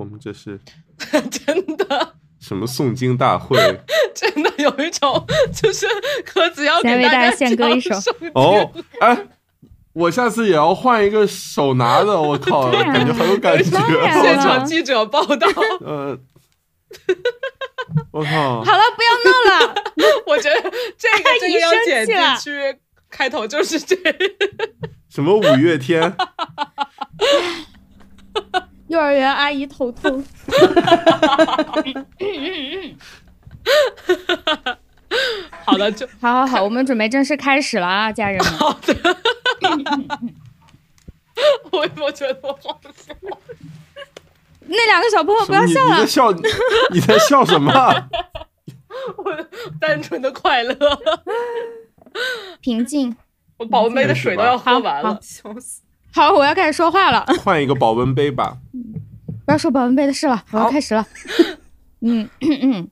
我们这是 真的，什么诵经大会？真的有一种 就是壳子要给大家家献歌一首哦，哎，我下次也要换一个手拿的，我靠，啊感觉很有感觉。现场记者报道，呃，我靠，好了，不要闹了。我觉得这个这姨个要剪进去，开头就是这。什么五月天？幼儿园阿姨头痛。好的，就好好好，我们准备正式开始了啊，家人们。好的。我我觉得我好笑，那两个小朋友不要笑了你在，笑？你在笑什么？我单纯的快乐。平静。我保温杯的水都要喝完了。笑死！好，我要开始说话了，换一个保温杯吧。不要说保温杯的事了，我要开始了。嗯 嗯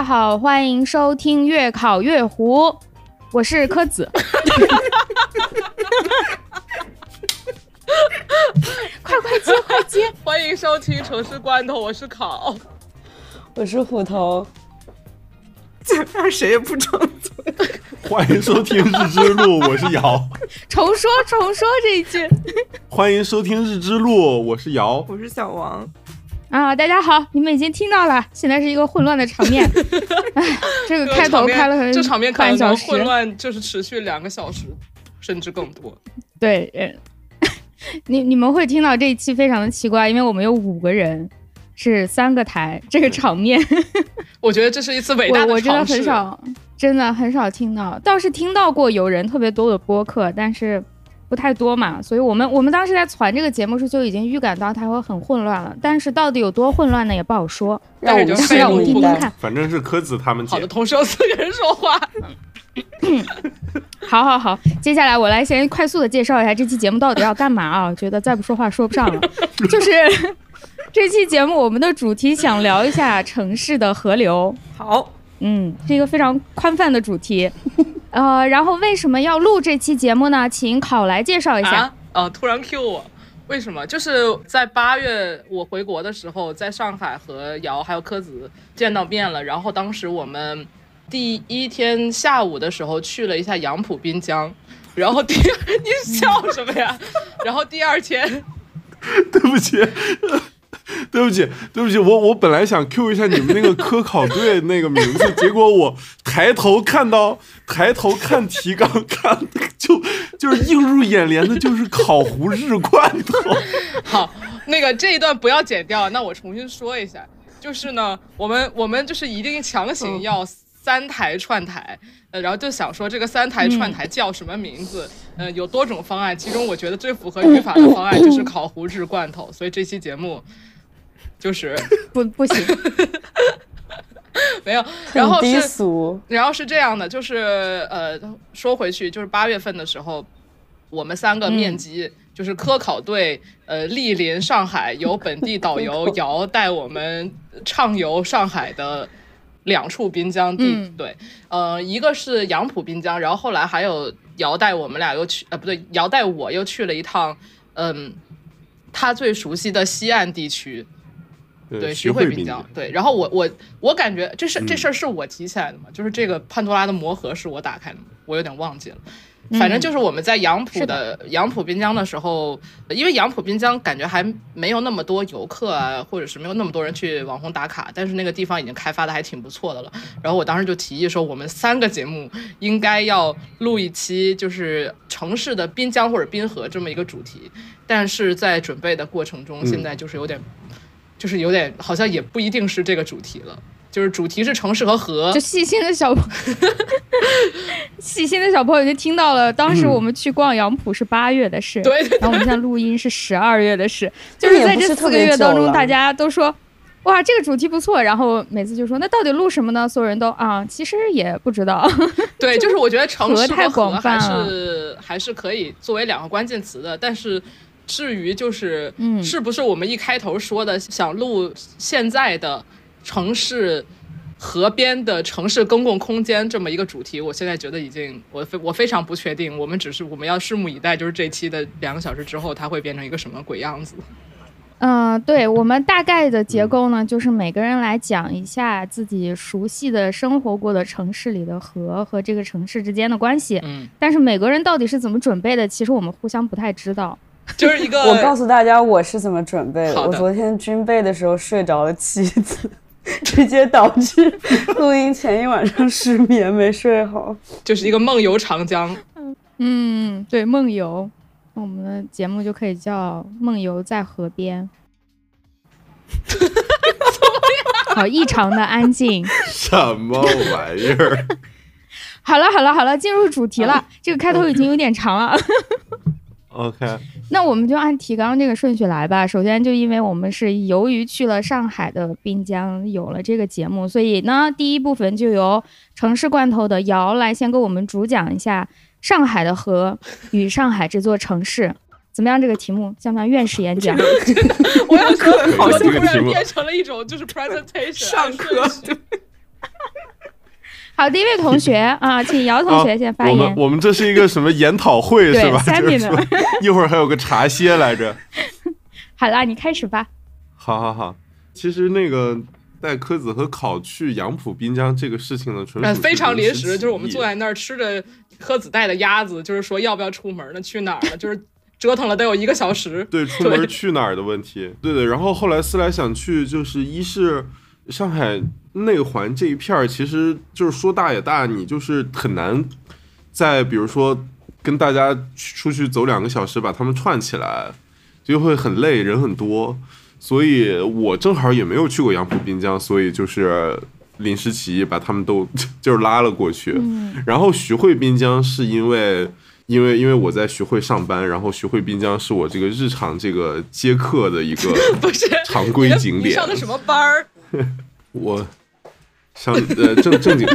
家好，欢迎收听月考月湖，我是柯子。快快接，快接！欢迎收听城市罐头，我是考。我是虎头，这样谁也不张嘴。欢迎收听《日之路》，我是瑶。重说，重说这一句欢迎收听《日之路》，我是瑶。我是小王，啊！大家好，你们已经听到了，现在是一个混乱的场面。哎，这个开头开了很这场面可半小时，能混乱，就是持续两个小时，甚至更多。对，呃 你你们会听到这一期非常的奇怪，因为我们有五个人，是三个台，这个场面我觉得这是一次伟大的我我真的尝试。很少，真的很少听到，倒是听到过有人特别多的播客，但是不太多嘛，所以我们我们当时在传这个节目时就已经预感到它会很混乱了，但是到底有多混乱呢，也不好说，让我们但是就让我们。听听看。反正是柯子他们姐好的，。同时有四个人说话。好好好，接下来我来先快速的介绍一下这期节目到底要干嘛啊？我觉得再不说话说不上了。就是 这期节目我们的主题想聊一下城市的河流，好，嗯，是一个非常宽泛的主题。呃，然后为什么要录这期节目呢？请考来介绍一下。啊，呃，突然 Q 我，为什么？就是在八月我回国的时候，在上海和姚还有柯子见到面了。然后当时我们第一天下午的时候去了一下杨浦滨江，然后第 你笑什么呀？然后第二天，对不起，对不起，对不起，我我本来想 Q 一下你们那个科考队那个名字，结果我抬头看到抬头看提纲看就就是映入眼帘的就是烤糊 日罐头。好，那个这一段不要剪掉，那我重新说一下，就是呢，我们我们就是一定强行要三台串台，呃，然后就想说这个三台串台叫什么名字？呃，有多种方案，其中我觉得最符合语法的方案就是烤糊日罐头，所以这期节目就是不不行，没有，然后是俗，然后是这样的，就是呃，说回去，就是八月份的时候，我们三个面基，就是科考队，呃，莅临上海，由本地导游 姚带我们畅游上海的两处滨江地，嗯。对，呃，一个是杨浦滨江，然后后来还有姚带我们俩又去，呃，不对，姚带我又去了一趟，嗯，他最熟悉的西岸地区，对，徐汇滨滨江，对。然后我我我感觉这事这嗯事儿是我提起来的嘛，就是这个潘多拉的魔盒是我打开的嘛，我有点忘记了。反正就是我们在杨浦的杨浦滨江的时候，因为杨浦滨江感觉还没有那么多游客啊，或者是没有那么多人去网红打卡，但是那个地方已经开发的还挺不错的了。然后我当时就提议说，我们三个节目应该要录一期就是城市的滨江或者滨河这么一个主题，但是在准备的过程中，嗯现在就是有点，就是有点好像也不一定是这个主题了。就是主题是城市和河就。细心的小朋 细心的小朋友就听到了，当时我们去逛杨浦是八月的事，对对然后我们现在录音是十二月的事，就是在这四个月当中，大家都说。哇，这个主题不错，然后每次就说那到底录什么呢？所有人都啊，其实也不知道。对，就是我觉得城市河太和河广泛是还是可以作为两个关键词的，但是至于就是，嗯是不是我们一开头说的想录现在的城市河边的城市公共空间这么一个主题，我现在觉得已经我非我非常不确定，我们只是我们要拭目以待，就是这期的两个小时之后，它会变成一个什么鬼样子。嗯、对我们大概的结构呢，就是每个人来讲一下自己熟悉的生活过的城市里的河和这个城市之间的关系。嗯，但是每个人到底是怎么准备的，其实我们互相不太知道。就是一个我告诉大家我是怎么准备的。的我昨天军备的时候睡着了七次，直接导致录音前一晚上失眠没睡好。就是一个梦游长江。嗯，对，梦游，那我们的节目就可以叫《梦游在河边》。好，异常的安静。什么玩意儿？好了，好了，好了，进入主题了。这个开头已经有点长了。OK，那我们就按提纲这个顺序来吧。首先，就因为我们是由于去了上海的滨江，有了这个节目，所以呢，第一部分就由城市罐头的姚来先给我们主讲一下上海的河与上海这座城市。怎么样？这个题目像不像院士演讲？我要说，好我突然变成了一种就是 presentation 上课 好，第一位同学 啊，请姚同学先发言。我们我们这是一个什么研讨会 是吧？一会儿还有个茶歇来着。好啦，你开始吧。好好好，其实那个带柯子和考去杨浦滨江这个事情呢，纯属非常临时，就是我们坐在那儿吃着柯子带的鸭子，就是说要不要出门呢？去哪儿呢？就是折腾了得有一个小时。对出门去哪儿的问题。对对，然后后来思来想去，就是一是上海内环这一片儿，其实就是说大也大，你就是很难再比如说跟大家出去走两个小时把他们串起来，就会很累，人很多。所以我正好也没有去过杨浦滨江，所以就是临时起意把他们都 就是拉了过去。然后徐汇滨江是因为因为因为我在徐汇上班，然后徐汇滨江是我这个日常这个接客的一个 不是常规景点你上。的什么班儿？我上呃正正经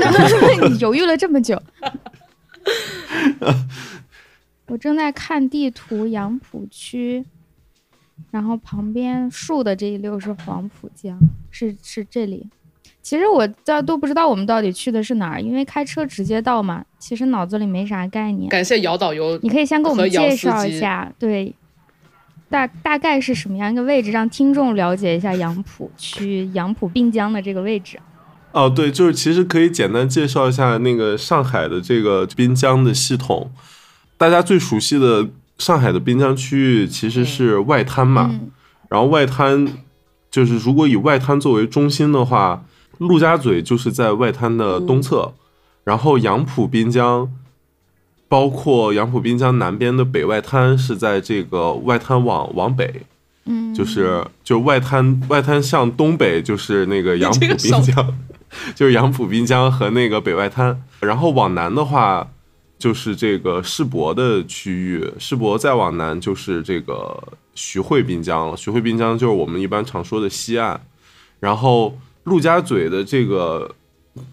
你犹豫了这么久。我正在看地图，杨浦区，然后旁边竖的这一溜是黄浦江，是是这里。其实我到都不知道我们到底去的是哪儿，因为开车直接到嘛，其实脑子里没啥概念。感谢姚导游。你可以先给我们介绍一下，对，大大概是什么样一个位置，让听众了解一下杨浦区杨浦滨江的这个位置。哦，对，就是其实可以简单介绍一下那个上海的这个滨江的系统。大家最熟悉的上海的滨江区域其实是外滩嘛，嗯然后外滩就是如果以外滩作为中心的话，陆家嘴就是在外滩的东侧，然后杨浦滨江，包括杨浦滨江南边的北外滩是在这个外滩往往北，嗯，就是就外滩外滩向东北就是那个杨浦滨江，就是杨浦滨江和那个北外滩，然后往南的话就是这个世博的区域，世博再往南就是这个徐汇滨江了，徐汇滨江就是我们一般常说的西岸，然后陆家嘴的这个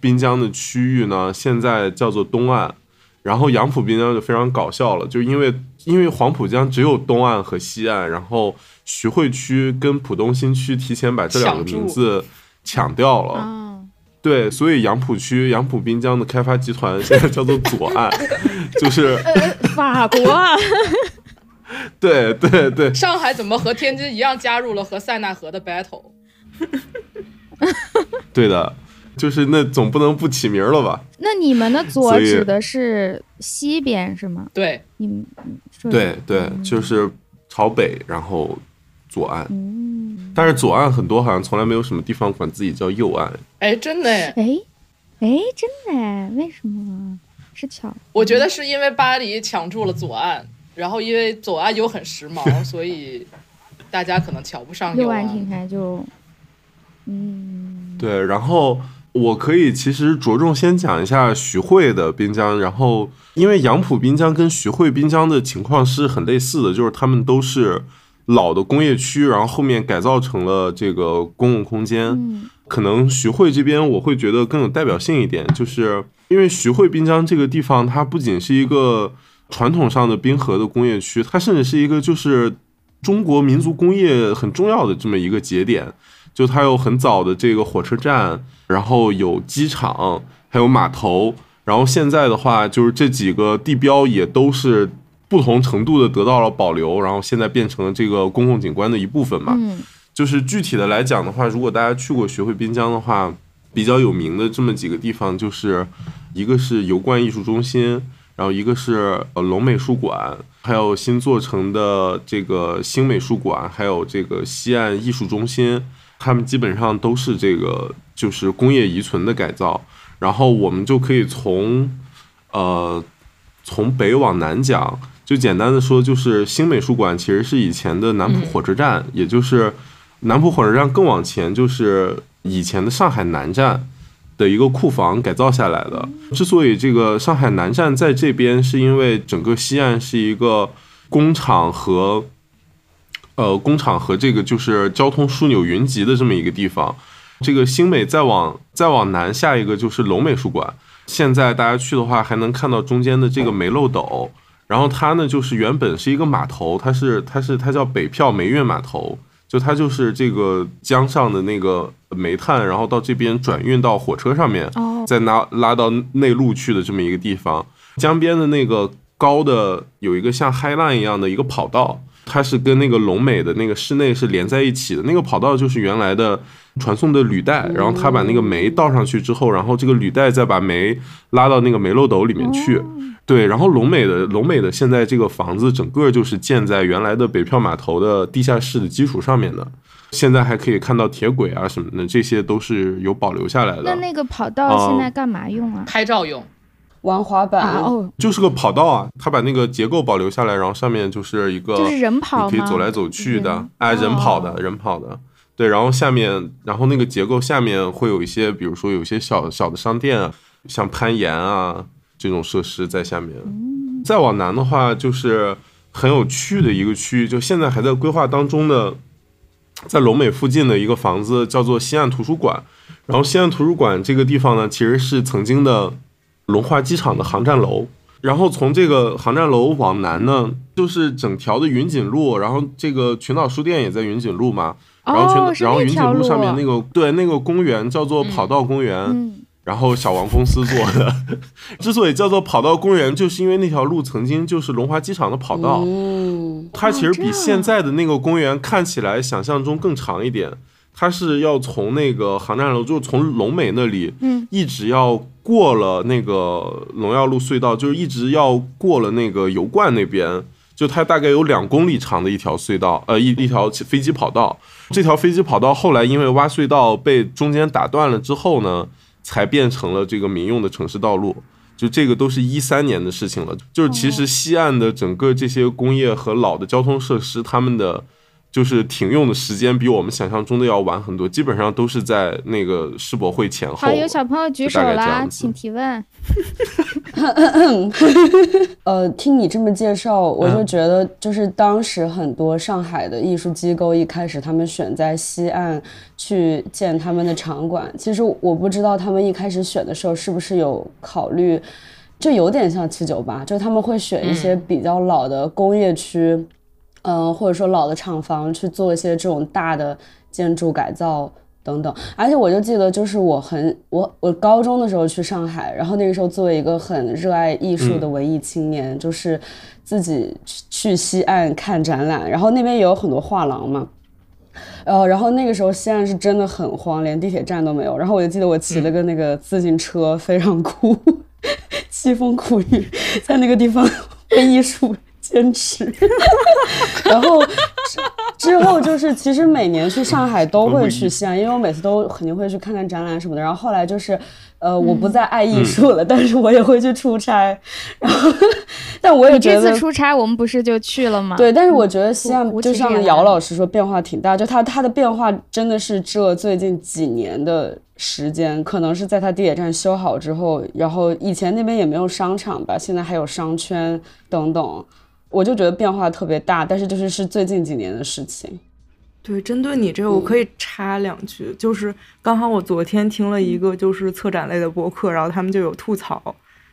滨江的区域呢，现在叫做东岸。然后杨浦滨江就非常搞笑了，就因为因为黄浦江只有东岸和西岸，然后徐汇区跟浦东新区提前把这两个名字抢掉了。啊，对，所以杨浦区杨浦滨江的开发集团 现在叫做左岸，就是法国啊，对对对，上海怎么和天津一样加入了和塞纳河的 battle？对的，就是那总不能不起名了吧？那你们的左指的是西边是吗？对，你们对对，就是朝北，然后左岸。嗯，但是左岸很多好像从来没有什么地方管自己叫右岸。哎，真的哎，哎哎，真的哎，为什么？是巧？我觉得是因为巴黎抢住了左岸，然后因为左岸又很时髦，所以大家可能瞧不上右右。岸听起来就，嗯，对，然后我可以其实着重先讲一下徐汇的滨江，然后因为杨浦滨江跟徐汇滨江的情况是很类似的，就是他们都是老的工业区，然后后面改造成了这个公共空间。嗯可能徐汇这边我会觉得更有代表性一点，就是因为徐汇滨江这个地方，它不仅是一个传统上的滨河的工业区，它甚至是一个就是中国民族工业很重要的这么一个节点。就它有很早的这个火车站，然后有机场，还有码头，然后现在的话，就是这几个地标也都是不同程度的得到了保留，然后现在变成了这个公共景观的一部分嘛。嗯就是具体的来讲的话，如果大家去过学会滨江的话，比较有名的这么几个地方，就是一个是油罐艺术中心，然后一个是呃龙美术馆，还有新做成的这个新美术馆，还有这个西岸艺术中心，他们基本上都是这个就是工业遗存的改造。然后我们就可以从呃从北往南讲，就简单的说，就是新美术馆其实是以前的南浦火车站，也就是南浦火车站更往前就是以前的上海南站的一个库房改造下来的。之所以这个上海南站在这边，是因为整个西岸是一个工厂和呃工厂和这个就是交通枢纽云集的这么一个地方。这个新美再往再往南，下一个就是龙美术馆。现在大家去的话，还能看到中间的这个煤漏斗。然后它呢，就是原本是一个码头，它是它是它叫北票煤运码头，就它就是这个江上的那个煤炭，然后到这边转运到火车上面，哦再拉拉到内陆去的这么一个地方。江边的那个高的有一个像 High Line 一样的一个跑道，它是跟那个龙美的那个室内是连在一起的。那个跑道就是原来的传送的履带，然后他把那个煤倒上去之后，然后这个履带再把煤拉到那个煤漏斗里面去。对，然后龙美的龙美的现在这个房子整个就是建在原来的北票码头的地下室的基础上面的，现在还可以看到铁轨啊什么的，这些都是有保留下来的。那那个跑道现在干嘛用啊？拍照用。玩滑板啊哦，就是个跑道啊，它把那个结构保留下来，然后上面就是一个就是人跑可以走来走去的人，哎，人跑的，哦人跑的。对，然后下面，然后那个结构下面会有一些，比如说有一些小小的商店啊，像攀岩啊这种设施在下面。再往南的话，就是很有趣的一个区域，就现在还在规划当中的，在龙美附近的一个房子叫做西岸图书馆。然后西岸图书馆这个地方呢，其实是曾经的龙华机场的航站楼。然后从这个航站楼往南呢，就是整条的云锦路，然后这个群岛书店也在云锦路嘛。然后群，哦，然后云锦路路上面那个对那个公园叫做跑道公园，嗯然后小王公司做的。之所以叫做跑道公园，就是因为那条路曾经就是龙华机场的跑道，嗯，它其实比现在的那个公园看起来想象中更长一点。它是要从那个航站楼，就是从龙美那里，嗯，一直要过了那个龙耀路隧道，就是一直要过了那个油罐那边，就它大概有两公里长的一条隧道，呃，一一条飞机跑道。这条飞机跑道后来因为挖隧道被中间打断了之后呢，才变成了这个民用的城市道路。就这个都是一三年的事情了。就是其实西岸的整个这些工业和老的交通设施，他们的就是停用的时间比我们想象中的要晚很多，基本上都是在那个世博会前后。好，有小朋友举手就大概这啦，样子请提问。呃，听你这么介绍，我嗯就觉得，就是当时很多上海的艺术机构一开始他们选在西岸去建他们的场馆，其实我不知道他们一开始选的时候是不是有考虑，就有点像七九八，就他们会选一些比较老的工业区，嗯、或者说老的厂房去做一些这种大的建筑改造。等等，而且我就记得，就是我很我我高中的时候去上海，然后那个时候作为一个很热爱艺术的文艺青年，就是自己去去西岸看展览，然后那边也有很多画廊嘛。呃，然后那个时候西岸是真的很荒，连地铁站都没有。然后我就记得我骑了个那个自行车，非常酷，凄风苦雨，在那个地方 被艺术坚持。然后之之后就是，其实每年去上海都会去西安，因为我每次都肯定会去看看展览什么的。然后后来就是，呃，我不再爱艺术了，但是我也会去出差。然后，但我也这觉得次出差我们不是就去了吗？对，但是我觉得西岸胡就像姚老师说，变化挺大。就它它的变化真的是这最近几年的时间，可能是在它地铁站修好之后，然后以前那边也没有商场吧，现在还有商圈等等，我就觉得变化特别大。但是就是是最近几年的事情。对，针对你这个，我可以插两句，就是刚好我昨天听了一个就是策展类的播客，然后他们就有吐槽，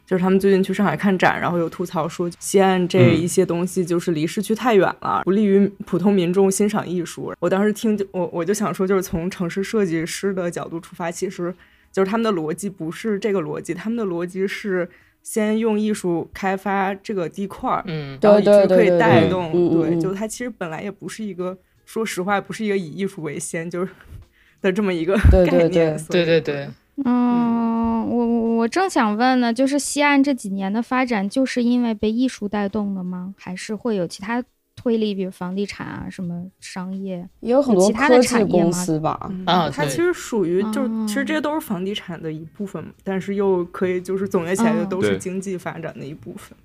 就是他们最近去上海看展，然后有吐槽说西安这嗯一些东西就是离市区太远了，不利于普通民众欣赏艺术。我当时听就我我就想说，就是从城市设计师的角度出发，其实就是他们的逻辑不是这个逻辑，他们的逻辑是先用艺术开发这个地块儿，嗯，然后以及可以对对对对对带动，对，嗯就它其实本来也不是一个，说实话，不是一个以艺术为先，就是 的这么一个概念。对对对对对，嗯，我我我正想问呢，就是西岸这几年的发展，就是因为被艺术带动的吗？还是会有其他推理，比如房地产啊，什么商业？也有很多其他的产业公司吧，嗯。啊它其实属于就是其实这些哦都是房地产的一部分嘛，但是又可以就是总结起来，就哦。都是经济发展的一部分。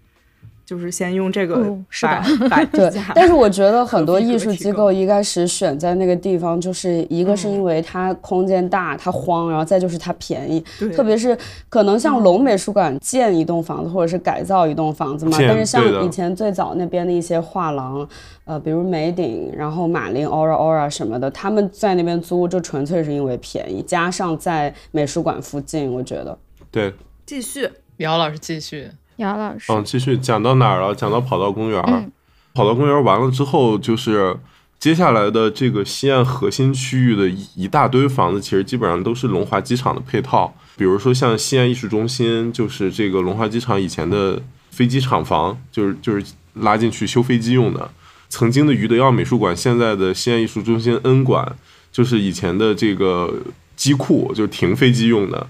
就是先用这个哦是把的把对，但是我觉得很多艺术机构一开始选在那个地方，就是一个是因为它空间大，它荒，然后再就是它便宜。特别是可能像龙美术馆建一栋房子，或者是改造一栋房子嘛。但是像以前最早那边的一些画廊，呃，比如美鼎，然后马林、Aura Aura 什么的，他们在那边租就纯粹是因为便宜，加上在美术馆附近，我觉得。对，继续姚老师继续，姚老师，嗯，继续讲到哪儿了？讲到跑道公园儿。嗯跑道公园儿完了之后，就是接下来的这个西岸核心区域的一一大堆房子，其实基本上都是龙华机场的配套。比如说像西岸艺术中心，就是这个龙华机场以前的飞机厂房，就是就是拉进去修飞机用的。曾经的余德耀美术馆，现在的西安艺术中心 N 馆，就是以前的这个机库，就是停飞机用的。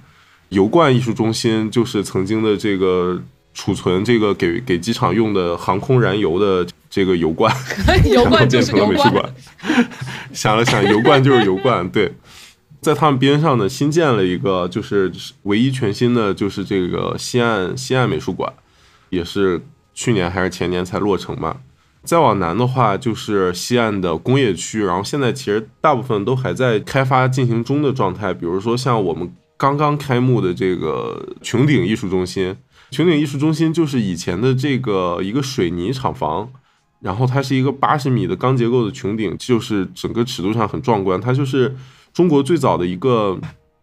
油罐艺术中心就是曾经的这个储存这个给给机场用的航空燃油的这个油罐，油 然后变成了美术，馆。想了想，油罐就是油罐，对。在他们边上呢，新建了一个，就是唯一全新的，就是这个西岸西岸美术馆，也是去年还是前年才落成嘛。再往南的话，就是西岸的工业区，然后现在其实大部分都还在开发进行中的状态。比如说像我们刚刚开幕的这个穹顶艺术中心，穹顶艺术中心就是以前的这个一个水泥厂房，然后它是一个八十米的钢结构的穹顶，就是整个尺度上很壮观。它就是中国最早的一个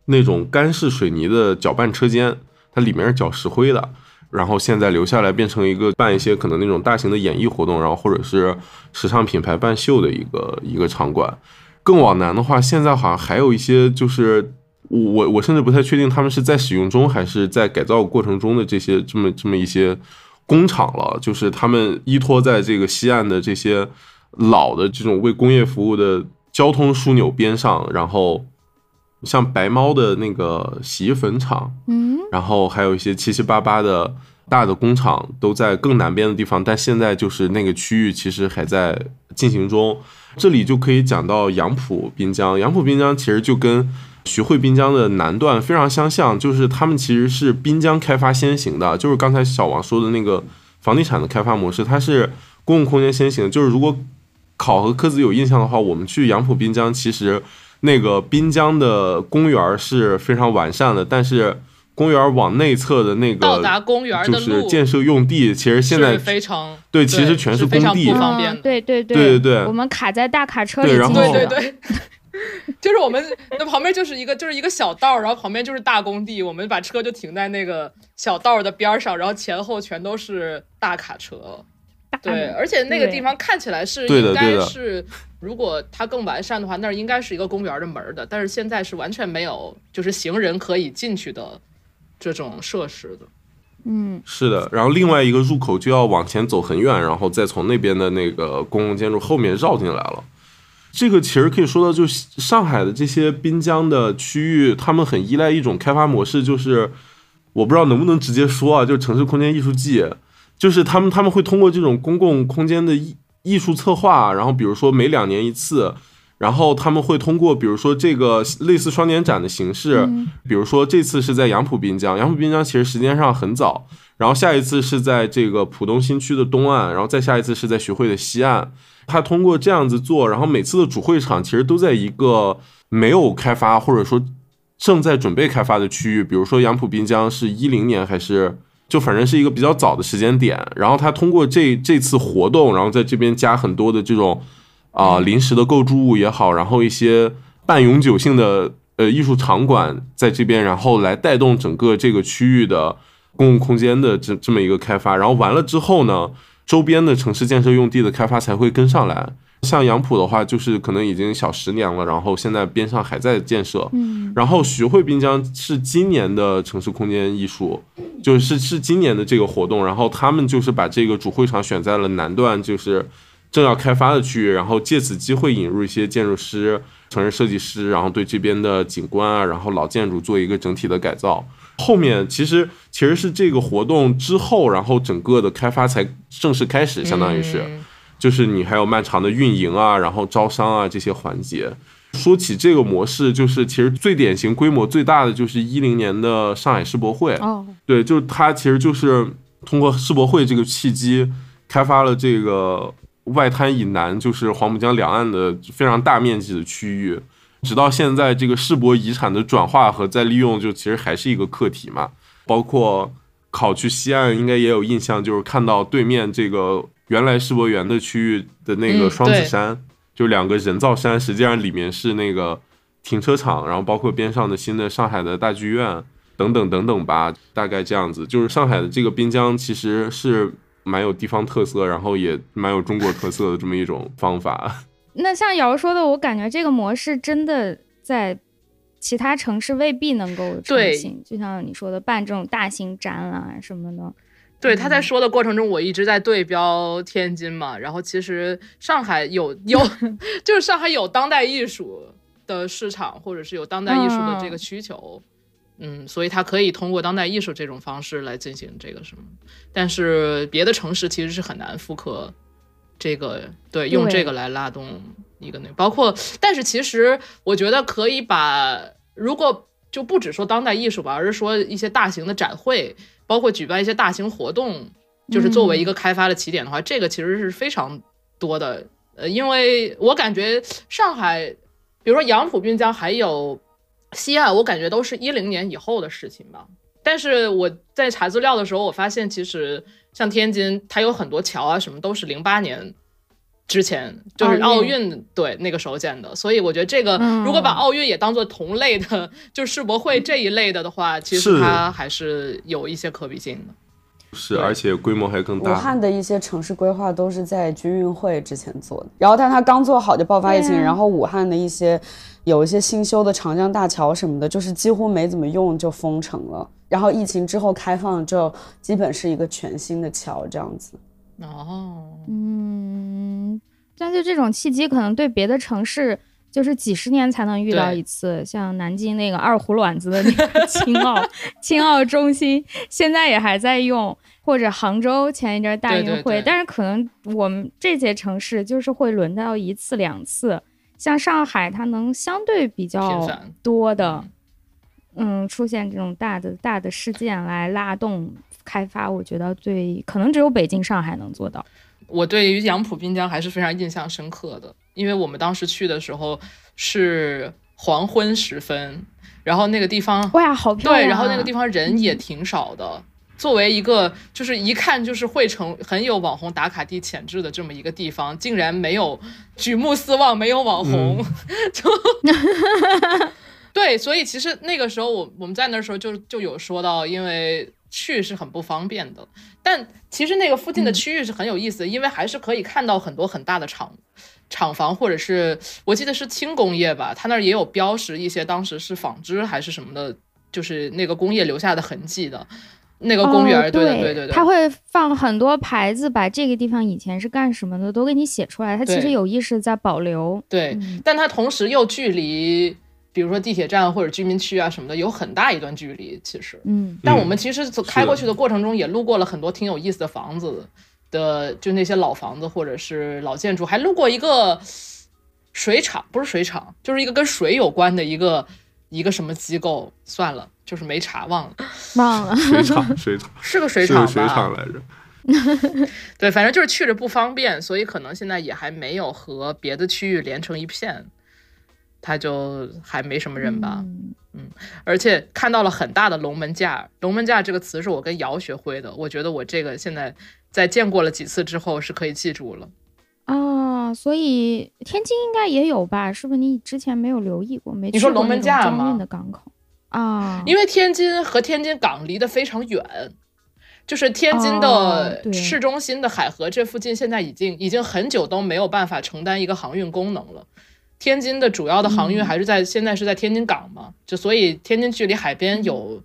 那种干式水泥的搅拌车间，它里面是搅石灰的。然后现在留下来变成一个办一些可能那种大型的演艺活动，然后或者是时尚品牌办秀的一个一个场馆。更往南的话，现在好像还有一些就是我我甚至不太确定他们是在使用中还是在改造过程中的这些这么这么一些工厂了，就是他们依托在这个西岸的这些老的这种为工业服务的交通枢纽边上，然后像白猫的那个洗衣粉厂，嗯，然后还有一些七七八八的大的工厂都在更南边的地方，但现在就是那个区域其实还在进行中。这里就可以讲到杨浦滨江，杨浦滨江其实就跟徐汇滨江的南段非常相像，就是他们其实是滨江开发先行的，就是刚才小王说的那个房地产的开发模式，它是公共空间先行。就是如果考核科子有印象的话，我们去杨浦滨江，其实那个滨江的公园是非常完善的，但是公园往内侧的那个到达公园就是建设用地，其实现在非常对，其实全是工地不。方便嗯对对对对对我们卡在大卡车里对然后进去了。对对对，就是我们那旁边就是一个就是一个小道，然后旁边就是大工地，我们把车就停在那个小道的边上，然后前后全都是大卡车。对，而且那个地方看起来是应该是，如果它更完善的话，那儿应该是一个公园的门的，但是现在是完全没有就是行人可以进去的这种设施的。嗯，是的，然后另外一个入口就要往前走很远，然后再从那边的那个公共建筑后面绕进来了。这个其实可以说到，就是上海的这些滨江的区域，他们很依赖一种开发模式，就是我不知道能不能直接说啊，就是城市空间艺术季，就是他们他们会通过这种公共空间的艺艺术策划，然后比如说每两年一次，然后他们会通过，比如说这个类似双年展的形式，比如说这次是在杨浦滨江，杨浦滨江其实时间上很早，然后下一次是在这个浦东新区的东岸，然后再下一次是在徐汇的西岸。他通过这样子做，然后每次的主会场其实都在一个没有开发或者说正在准备开发的区域，比如说杨浦滨江是一零年还是就反正是一个比较早的时间点，然后他通过这这次活动，然后在这边加很多的这种。啊，临时的构筑物也好，然后一些半永久性的呃艺术场馆在这边，然后来带动整个这个区域的公共空间的这这么一个开发，然后完了之后呢，周边的城市建设用地的开发才会跟上来。像杨浦的话，就是可能已经小十年了，然后现在边上还在建设。嗯，然后徐汇滨江是今年的城市空间艺术，就是是今年的这个活动，然后他们就是把这个主会场选在了南段，就是。正要开发的区域，然后借此机会引入一些建筑师、城市设计师，然后对这边的景观啊，然后老建筑做一个整体的改造。后面其实其实是这个活动之后，然后整个的开发才正式开始，相当于是，就是你还有漫长的运营啊，然后招商啊这些环节。说起这个模式，就是其实最典型、规模最大的就是一零年的上海世博会。哦，对，就是它其实就是通过世博会这个契机开发了这个。外滩以南就是黄浦江两岸的非常大面积的区域，直到现在，这个世博遗产的转化和再利用，就其实还是一个课题嘛。包括考去西岸，应该也有印象，就是看到对面这个原来世博园的区域的那个双子山，就两个人造山，实际上里面是那个停车场，然后包括边上的新的上海的大剧院等等等等吧，大概这样子。就是上海的这个滨江其实是。蛮有地方特色，然后也蛮有中国特色的这么一种方法。那像瑶说的，我感觉这个模式真的在其他城市未必能够成型。就像你说的，办这种大型展啊什么的。对，他在说的过程中，我一直在对标天津嘛。然后其实上海有有，就是上海有当代艺术的市场，或者是有当代艺术的这个需求。嗯，所以它可以通过当代艺术这种方式来进行这个什么，但是别的城市其实是很难复刻这个，对，用这个来拉动一个那，包括，但是其实我觉得可以把，如果就不只说当代艺术吧，而是说一些大型的展会，包括举办一些大型活动，就是作为一个开发的起点的话，这个其实是非常多的，呃，因为我感觉上海，比如说杨浦滨江还有。西岸，我感觉都是一零年以后的事情吧。但是我在查资料的时候，我发现其实像天津，它有很多桥啊，什么都是零八年之前，就是奥运对那个时候建的。所以我觉得这个如果把奥运也当做同类的，就世博会这一类的的话，其实它还是有一些可比性的。是，而且规模还更大。武汉的一些城市规划都是在军运会之前做的，然后但它刚做好就爆发疫情，然后武汉的一些。有一些新修的长江大桥什么的，就是几乎没怎么用就封城了。然后疫情之后开放，就基本是一个全新的桥这样子。哦，嗯，但是这种契机可能对别的城市就是几十年才能遇到一次，像南京那个二胡卵子的那个青奥 青奥中心，现在也还在用，或者杭州前一阵大运会，但是可能我们这些城市就是会轮到一次两次。像上海，它能相对比较多的，嗯，出现这种大的大的事件来拉动开发，我觉得最可能只有北京、上海能做到。我对于杨浦滨江还是非常印象深刻的，因为我们当时去的时候是黄昏时分，然后那个地方哇，好漂亮，对，然后那个地方人也挺少的。作为一个就是一看就是会成很有网红打卡地潜质的这么一个地方，竟然没有举目四望，没有网红，就 对，所以其实那个时候我我们在那时候就就有说到，因为去是很不方便的，但其实那个附近的区域是很有意思，因为还是可以看到很多很大的厂厂房，或者是我记得是轻工业吧，它那儿也有标识一些当时是纺织还是什么的，就是那个工业留下的痕迹的。那个公园，对对对对，他会放很多牌子，把这个地方以前是干什么的都给你写出来。他其实有意识在保留，对，但他同时又距离，比如说地铁站或者居民区啊什么的有很大一段距离。其实，嗯，但我们其实开过去的过程中也路过了很多挺有意思的房子的，就那些老房子或者是老建筑，还路过一个水厂，不是水厂，就是一个跟水有关的一个一个什么机构。算了，就是没查，忘了，忘了。水厂，水厂是个水厂吧？是个水厂来着。对，反正就是去着不方便，所以可能现在也还没有和别的区域连成一片，它就还没什么人吧。嗯而且看到了很大的龙门架，龙门架这个词是我跟瑶学会的，我觉得我这个现在在见过了几次之后是可以记住了。哦，所以天津应该也有吧？是不是你之前没有留意过？没去过你说龙门那种架吗装运的港口啊？因为天津和天津港离得非常远，就是天津哦的市中心的海河这附近，现在已经已经很久都没有办法承担一个航运功能了。天津的主要的航运还是在、现在是在天津港嘛，就所以天津距离海边有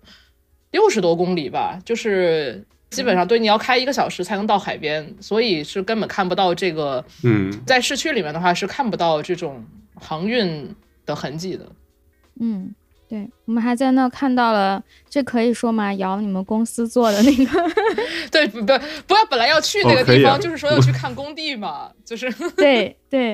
六十多公里吧，就是基本上对你要开一个小时才能到海边，所以是根本看不到这个嗯，在市区里面的话是看不到这种航运的痕迹的。嗯，对，我们还在那看到了，这可以说吗？姚，你们公司做的那个 对，不不不要本来要去那个地方，就是说要去看工地嘛，就是对 对，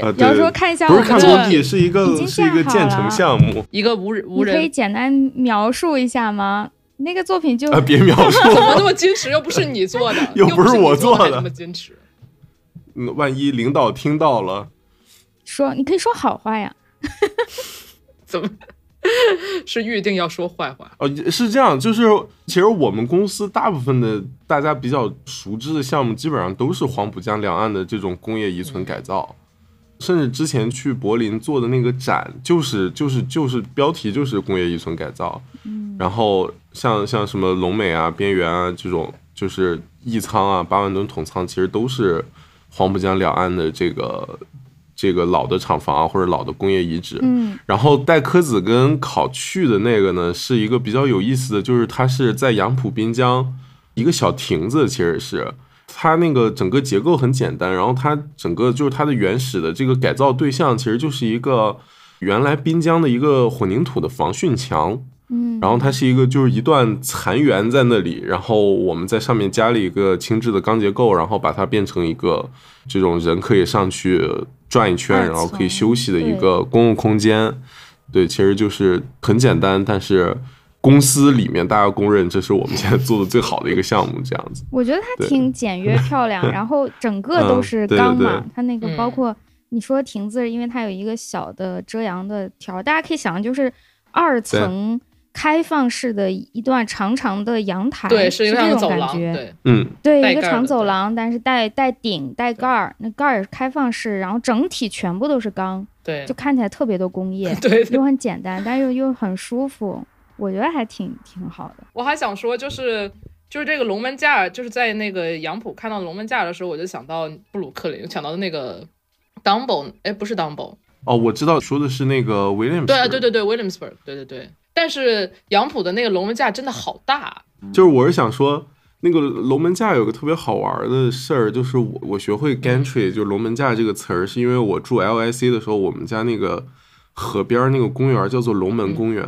啊对瑶说看一下不是我们的，看工地，是一已个经是一个建成项目一个无人无你可以，简单描述一下吗？那个作品就啊！别描述怎么那么矜持？又不是你做的，又不是我做的那么矜持。嗯万一领导听到了，说，你可以说好话呀。怎么 是预定要说坏话？哦，是这样，就是其实我们公司大部分的大家比较熟知的项目，基本上都是黄浦江两岸的这种工业遗存改造，甚至之前去柏林做的那个展，就是就是就是标题就是工业遗存改造，嗯，然后像像什么龙美啊、边缘啊这种，就是翼仓啊、八万吨桶仓，其实都是黄浦江两岸的这个这个老的厂房啊或者老的工业遗址，嗯。然后带科子跟考去的那个呢，是一个比较有意思的，就是它是在杨浦滨江一个小亭子，其实是。它那个整个结构很简单，然后它整个就是它的原始的这个改造对象，其实就是一个原来滨江的一个混凝土的防汛墙，嗯，然后它是一个就是一段残垣在那里，然后我们在上面加了一个轻质的钢结构，然后把它变成一个这种人可以上去转一圈，然后可以休息的一个公共空间。对，其实就是很简单，但是公司里面大家公认这是我们现在做的最好的一个项目，这样子。我觉得它挺简约漂亮，然后整个都嗯是对对对钢嘛，它那个包嗯括你说亭子，因为它有一个小的遮阳的条儿，大家可以想象就是二层开放式的一段长长的阳台，对，是一个这种感觉。对，嗯，对，一个长走廊，但是带带顶带盖儿，那盖儿也是开放式，然后整体全部都是钢，对就，看起来特别的工业，对对又很简单，但又又很舒服，我觉得还挺挺好的。我还想说，就是就是这个龙门架，就是在那个杨浦看到龙门架的时候，我就想到布鲁克林，想到那个 Dumbo，哎，不是 Dumbo，哦，我知道说的是那个 Williams，对啊，对对对，Williamsburg，对对对。但是杨浦的那个龙门架真的好大，就是我是想说，那个龙门架有个特别好玩的事儿，就是我我学会 gantry 就是龙门架这个词儿，是因为我住 LIC 的时候，我们家那个河边那个公园叫做龙门公园，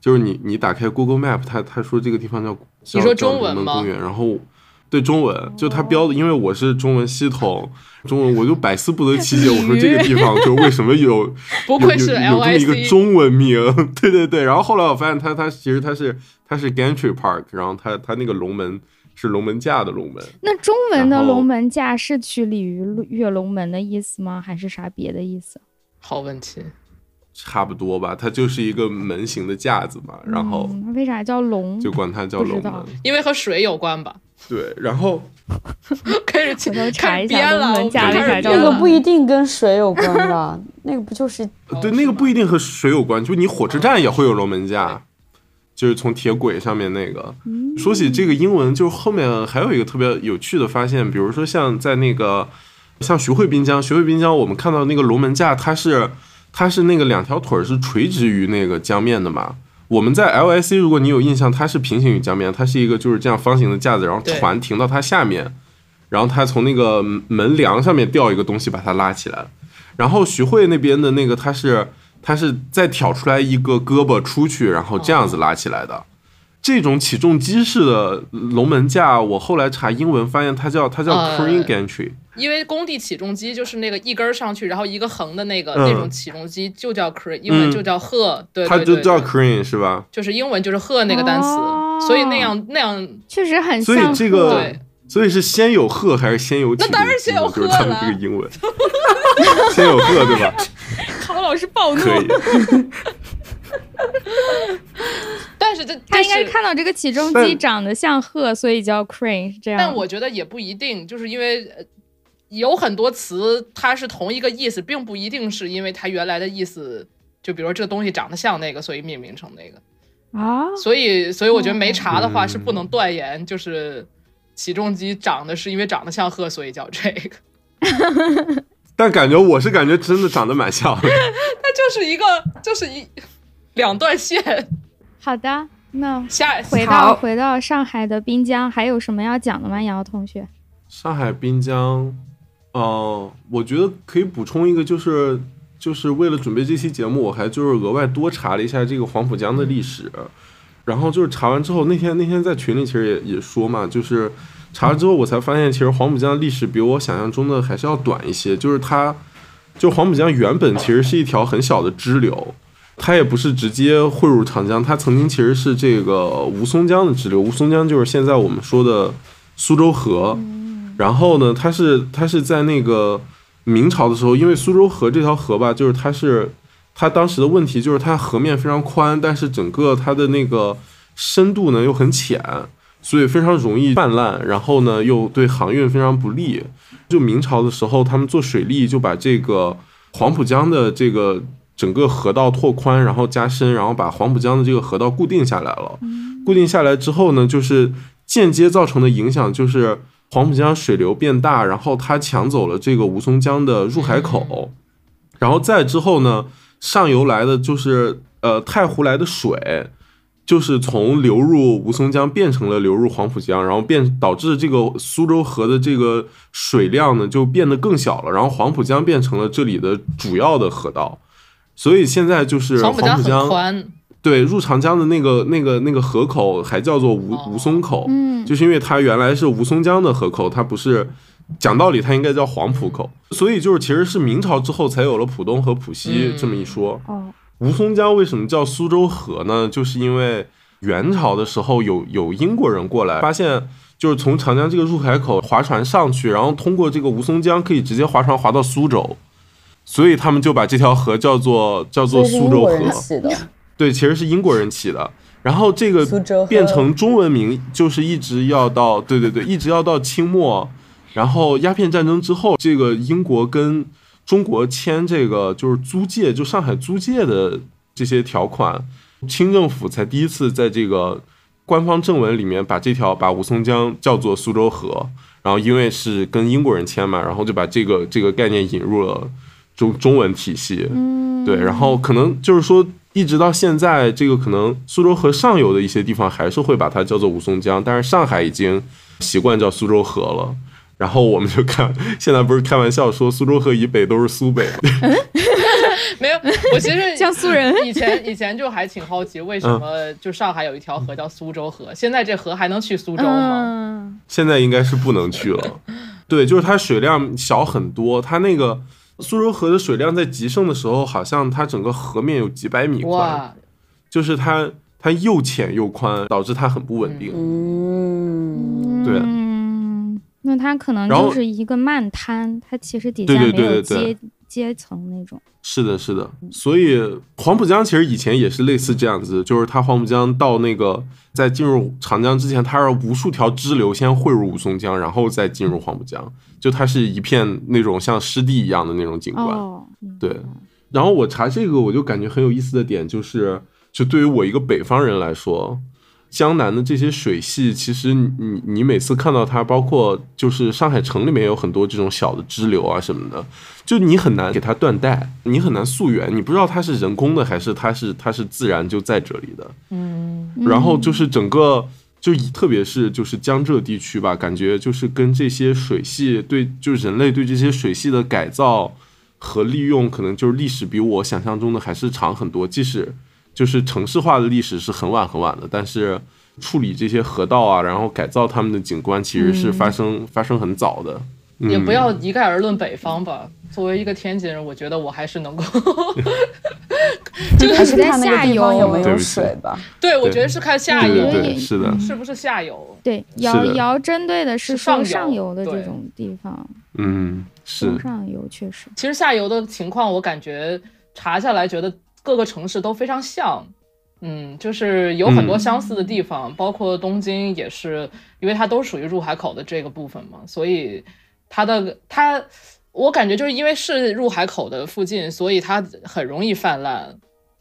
就是你你打开 Google Map，它它说这个地方叫你说中文吗叫龙门公园，然后。对中文，就它标的，因为我是中文系统，中文我就百思不得其解。我说这个地方就为什么有有 不愧是有有这么一个中文名，对对对。然后后来我发现它它其实它是它是 Gantry Park，然后它它那个龙门是龙门架的龙门，那中文的龙门架是取鲤鱼跃龙门的意思吗？还是啥别的意思？好问题。差不多吧。它就是一个门形的架子嘛，然后嗯、为啥叫龙？就管它叫龙门。因为和水有关吧？对，然后 开始回头查开始一下编了，那个不一定跟水有关吧？那个不就是对那个不一定和水有关，就你火车站也会有龙门架，就是从铁轨上面那个。说起这个英文，就是后面还有一个特别有趣的发现，比如说像在那个像徐汇滨江，徐汇滨江我们看到那个龙门架，它是它是那个两条腿是垂直于那个江面的嘛。我们在 LIC，如果你有印象，它是平行于江面，它是一个就是这样方形的架子，然后船停到它下面，然后它从那个门梁上面吊一个东西把它拉起来。然后徐汇那边的那个，它是它是再挑出来一个胳膊出去，然后这样子拉起来的。这种起重机式的龙门架，我后来查英文发现它叫它叫呃 crane gantry，因为工地起重机就是那个一根儿上去，然后一个横的那个、嗯那种起重机就叫 crane，英文就叫鹤，对它就叫对对对 crane 是吧？就是英文就是鹤那个单词，哦所以那样那样确实很所以像这个对。所以是先有鹤还是先有？那当然先有鹤就是他们了这个英文，先有鹤对吧？陶老师暴怒，可以。但是这他应该是看到这个起重机长得像鹤，所以叫 crane 是这样。但我觉得也不一定，就是因为呃有很多词它是同一个意思，并不一定是因为它原来的意思，就比如说这个东西长得像那个，所以命名成那个。啊，所以，所以我觉得没查的话嗯是不能断言，就是起重机长得是因为长得像鹤，所以叫这个。但感觉我是感觉真的长得蛮像的。它 就是一个，就是一两段线。好的，那下回到回到上海的滨江，还有什么要讲的吗？瑶瑶同学？上海滨江，呃，我觉得可以补充一个，就是就是为了准备这期节目，我还就是额外多查了一下这个黄浦江的历史。然后就是查完之后，那天那天在群里其实也也说嘛，就是查了之后我才发现，其实黄浦江的历史比我想象中的还是要短一些。就是它，就黄浦江原本其实是一条很小的支流，它也不是直接汇入长江，它曾经其实是这个吴淞江的支流。吴淞江就是现在我们说的苏州河。然后呢，它是它是在那个明朝的时候，因为苏州河这条河吧，就是它是它当时的问题就是它河面非常宽，但是整个它的那个深度呢又很浅，所以非常容易泛滥，然后呢又对航运非常不利。就明朝的时候，他们做水利就把这个黄浦江的这个整个河道拓宽，然后加深，然后把黄浦江的这个河道固定下来了。固定下来之后呢，就是间接造成的影响就是黄浦江水流变大，然后它抢走了这个吴淞江的入海口，然后再之后呢，上游来的就是呃太湖来的水。就是从流入吴淞江变成了流入黄浦江，然后变导致这个苏州河的这个水量呢就变得更小了，然后黄浦江变成了这里的主要的河道，所以现在就是黄浦江很宽，对入长江的那个那个那个河口还叫做吴哦吴淞口，嗯，就是因为它原来是吴淞江的河口，它不是讲道理它应该叫黄浦口，所以就是其实是明朝之后才有了浦东和浦西嗯这么一说。哦，吴淞江为什么叫苏州河呢？就是因为元朝的时候有有英国人过来，发现就是从长江这个入海口划船上去，然后通过这个吴淞江可以直接划船划到苏州，所以他们就把这条河叫做叫做苏州河。对，其实是英国人起的。然后这个变成中文名，就是一直要到对对对，一直要到清末，然后鸦片战争之后，这个英国跟中国签这个就是租界，就上海租界的这些条款，清政府才第一次在这个官方正文里面把这条把吴淞江叫做苏州河。然后因为是跟英国人签嘛，然后就把这个这个概念引入了中中文体系。嗯，对，然后可能就是说，一直到现在，这个可能苏州河上游的一些地方还是会把它叫做吴淞江，但是上海已经习惯叫苏州河了。然后我们就看，现在不是开玩笑说苏州河以北都是苏北，没有。我其实像苏人以前以前就还挺好奇，为什么就上海有一条河叫苏州河，现在这河还能去苏州吗？嗯，现在应该是不能去了。对，就是它水量小很多，它那个苏州河的水量在极盛的时候，好像它整个河面有几百米宽，就是它它又浅又宽，导致它很不稳定。嗯，对。嗯，那它可能就是一个漫滩，它其实底对对下没有对对。对阶阶层那种。是的，是的，所以黄浦江其实以前也是类似这样子，就是它黄浦江到那个在进入长江之前，它是无数条支流先汇入吴淞江，然后再进入黄浦江，就它是一片那种像湿地一样的那种景观。对，然后我查这个，我就感觉很有意思的点就是，就对于我一个北方人来说，江南的这些水系，其实你你你每次看到它，包括就是上海城里面有很多这种小的支流啊什么的，就你很难给它断代，你很难溯源，你不知道它是人工的还是它是它是自然就在这里的。嗯，然后就是整个就以特别是就是江浙地区吧，感觉就是跟这些水系对，就是人类对这些水系的改造和利用，可能就是历史比我想象中的还是长很多。即使就是城市化的历史是很晚很晚的，但是处理这些河道啊，然后改造他们的景观，其实是发生、发生很早的。也不要一概而论北方吧。作为一个天津人，我觉得我还是能够，还是看那个下地方有游没有水吧。对我觉得是看下游，对对，是的，是不是下游？对，是瑶瑶针对的是是上上游对游的这种地方，嗯，是。上游确实。其实下游的情况，我感觉查下来，觉得各个城市都非常像。嗯，就是有很多相似的地方，包括东京也是，因为它都属于入海口的这个部分嘛，所以它的它，我感觉就是因为是入海口的附近，所以它很容易泛滥，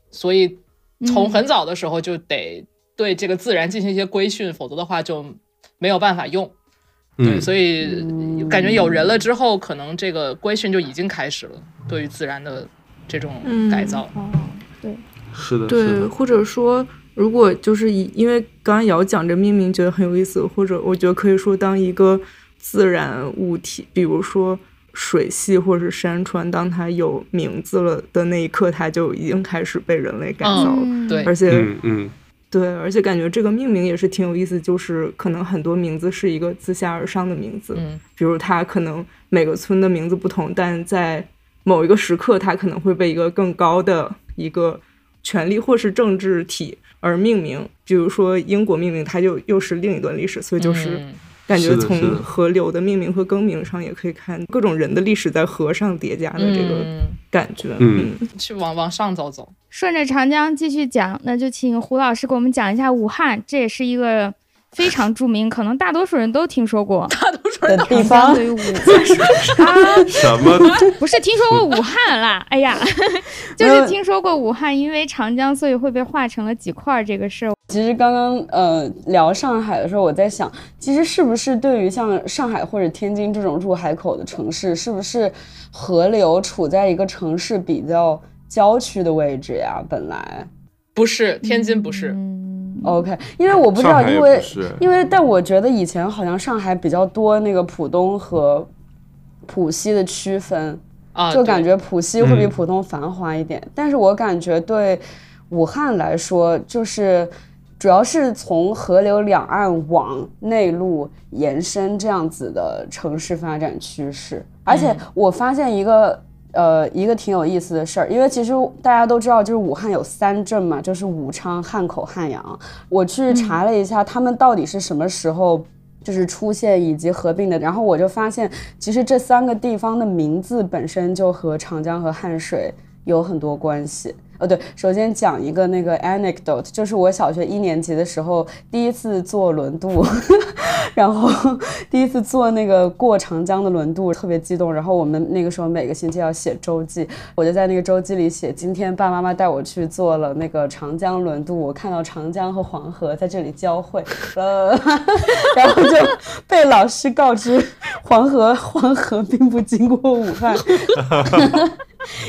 所以从嗯很早的时候就得对这个自然进行一些规训，否则的话就没有办法用。对，嗯，所以感觉有人了之后，可能这个规训就已经开始了，对于自然的这种改造。哦，对，是的，是对，或者说，如果就是以，因为刚刚瑶讲这命名，觉得很有意思，或者我觉得可以说，当一个自然物体，比如说水系或者是山川，当它有名字了的那一刻，它就已经开始被人类改造了。嗯对而且，嗯嗯，对，而且感觉这个命名也是挺有意思，就是可能很多名字是一个自下而上的名字，嗯比如它可能每个村的名字不同，但在某一个时刻，它可能会被一个更高的一个权力或是政治体而命名。比如说英国命名，它就又是另一段历史，所以就是嗯感觉从河流的命名和更名上也可以看各种人的历史在河上叠加的这个嗯感觉。嗯去往往上走走。顺着长江继续讲，那就请胡老师给我们讲一下武汉，这也是一个非常著名，可能大多数人都听说过。的地方，对于武啊，什么？不是听说过武汉啦，哎呀，就是听说过武汉，因为长江，所以会被划成了几块这个事。其实刚刚呃聊上海的时候，我在想，其实是不是对于像上海或者天津这种入海口的城市，是不是河流处在一个城市比较郊区的位置呀？本来不是天津，不是。嗯，OK，因为我不知道，因为因为但我觉得以前好像上海比较多那个浦东和浦西的区分，啊，就感觉浦西会比嗯。浦东繁华一点，但是我感觉对武汉来说，就是主要是从河流两岸往内陆延伸这样子的城市发展趋势。而且我发现一个呃一个挺有意思的事儿，因为其实大家都知道，就是武汉有三镇嘛，就是武昌、汉口、汉阳。我去查了一下，他们到底是什么时候。就是出现以及合并的，然后我就发现，其实这三个地方的名字本身就和长江和汉水有很多关系。哦，对，首先讲一个那个 anecdote，就是我小学一年级的时候第一次坐轮渡，然后第一次坐那个过长江的轮渡，特别激动。然后我们那个时候每个星期要写周记，我就在那个周记里写，今天爸爸妈妈带我去坐了那个长江轮渡，我看到长江和黄河在这里交汇，呃，然后就被老师告知黄河黄河并不经过武汉。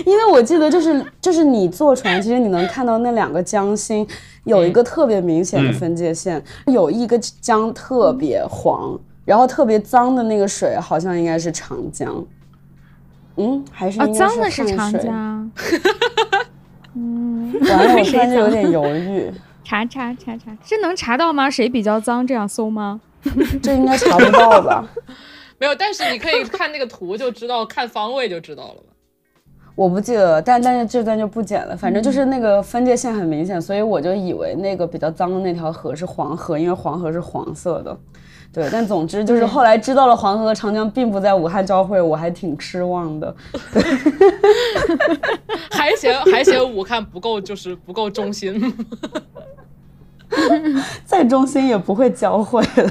因为我记得就是就是你坐船，其实你能看到那两个江心有一个特别明显的分界线，有一个江特别黄，然后特别脏的那个水好像应该是长江，嗯，还是哦，脏的是长。江。嗯，完了，我突谁然就有点犹豫，查查查查，这能查到吗？谁比较脏？这样搜吗？这应该查不到吧？没有，但是你可以看那个图就知道，看方位就知道了吧。我不记得了，但但是这段就不剪了，反正就是那个分界线很明显，所以我就以为那个比较脏的那条河是黄河，因为黄河是黄色的。对，但总之就是后来知道了黄河和长江并不在武汉交汇，我还挺失望的。对还嫌还嫌武汉不够，就是不够中心。再中心也不会交汇了。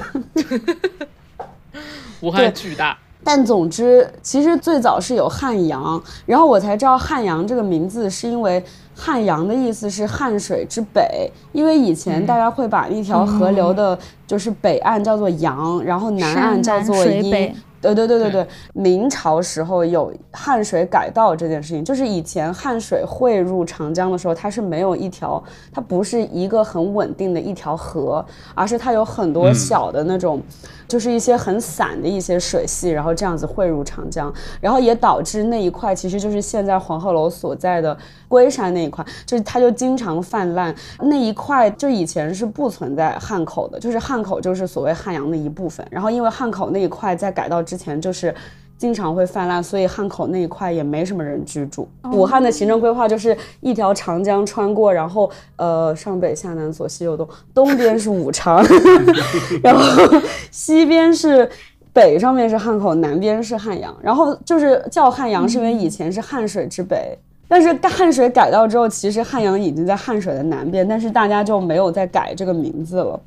武汉巨大，但总之，其实最早是有汉阳，然后我才知道汉阳这个名字是因为汉阳的意思是汉水之北，因为以前大家会把一条河流的，就是北岸叫做阳，然后南岸叫做阴。对对对对对，明朝时候有汉水改道这件事情，就是以前汉水汇入长江的时候，它是没有一条，它不是一个很稳定的一条河，而是它有很多小的那种，就是一些很散的一些水系，然后这样子汇入长江，然后也导致那一块其实就是现在黄鹤楼所在的龟山那一块，就是它就经常泛滥，那一块就以前是不存在汉口的，就是汉口就是所谓汉阳的一部分，然后因为汉口那一块在改道之前就是经常会泛滥，所以汉口那一块也没什么人居住。武汉的行政规划就是一条长江穿过，然后呃上北下南左西右东，东边是武昌，然后西边是。北上面是汉口，南边是汉阳，然后就是叫汉阳，是因为以前是汉水之北，但是汉水改道之后，其实汉阳已经在汉水的南边，但是大家就没有再改这个名字了。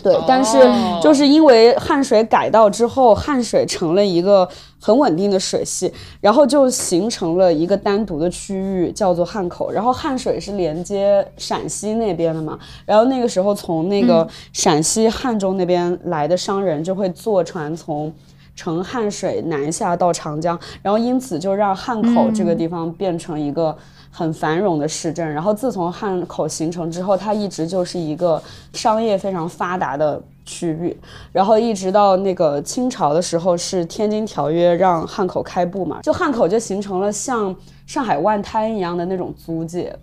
对，但是就是因为汉水改道之后，汉水成了一个很稳定的水系，然后就形成了一个单独的区域，叫做汉口。然后汉水是连接陕西那边的嘛，然后那个时候从那个陕西汉中那边来的商人就会坐船从乘汉水南下到长江，然后因此就让汉口这个地方变成一个。很繁荣的市镇，然后自从汉口形成之后，它一直就是一个商业非常发达的区域，然后一直到那个清朝的时候，是《天津条约》让汉口开埠嘛，就汉口就形成了像上海外滩一样的那种租界。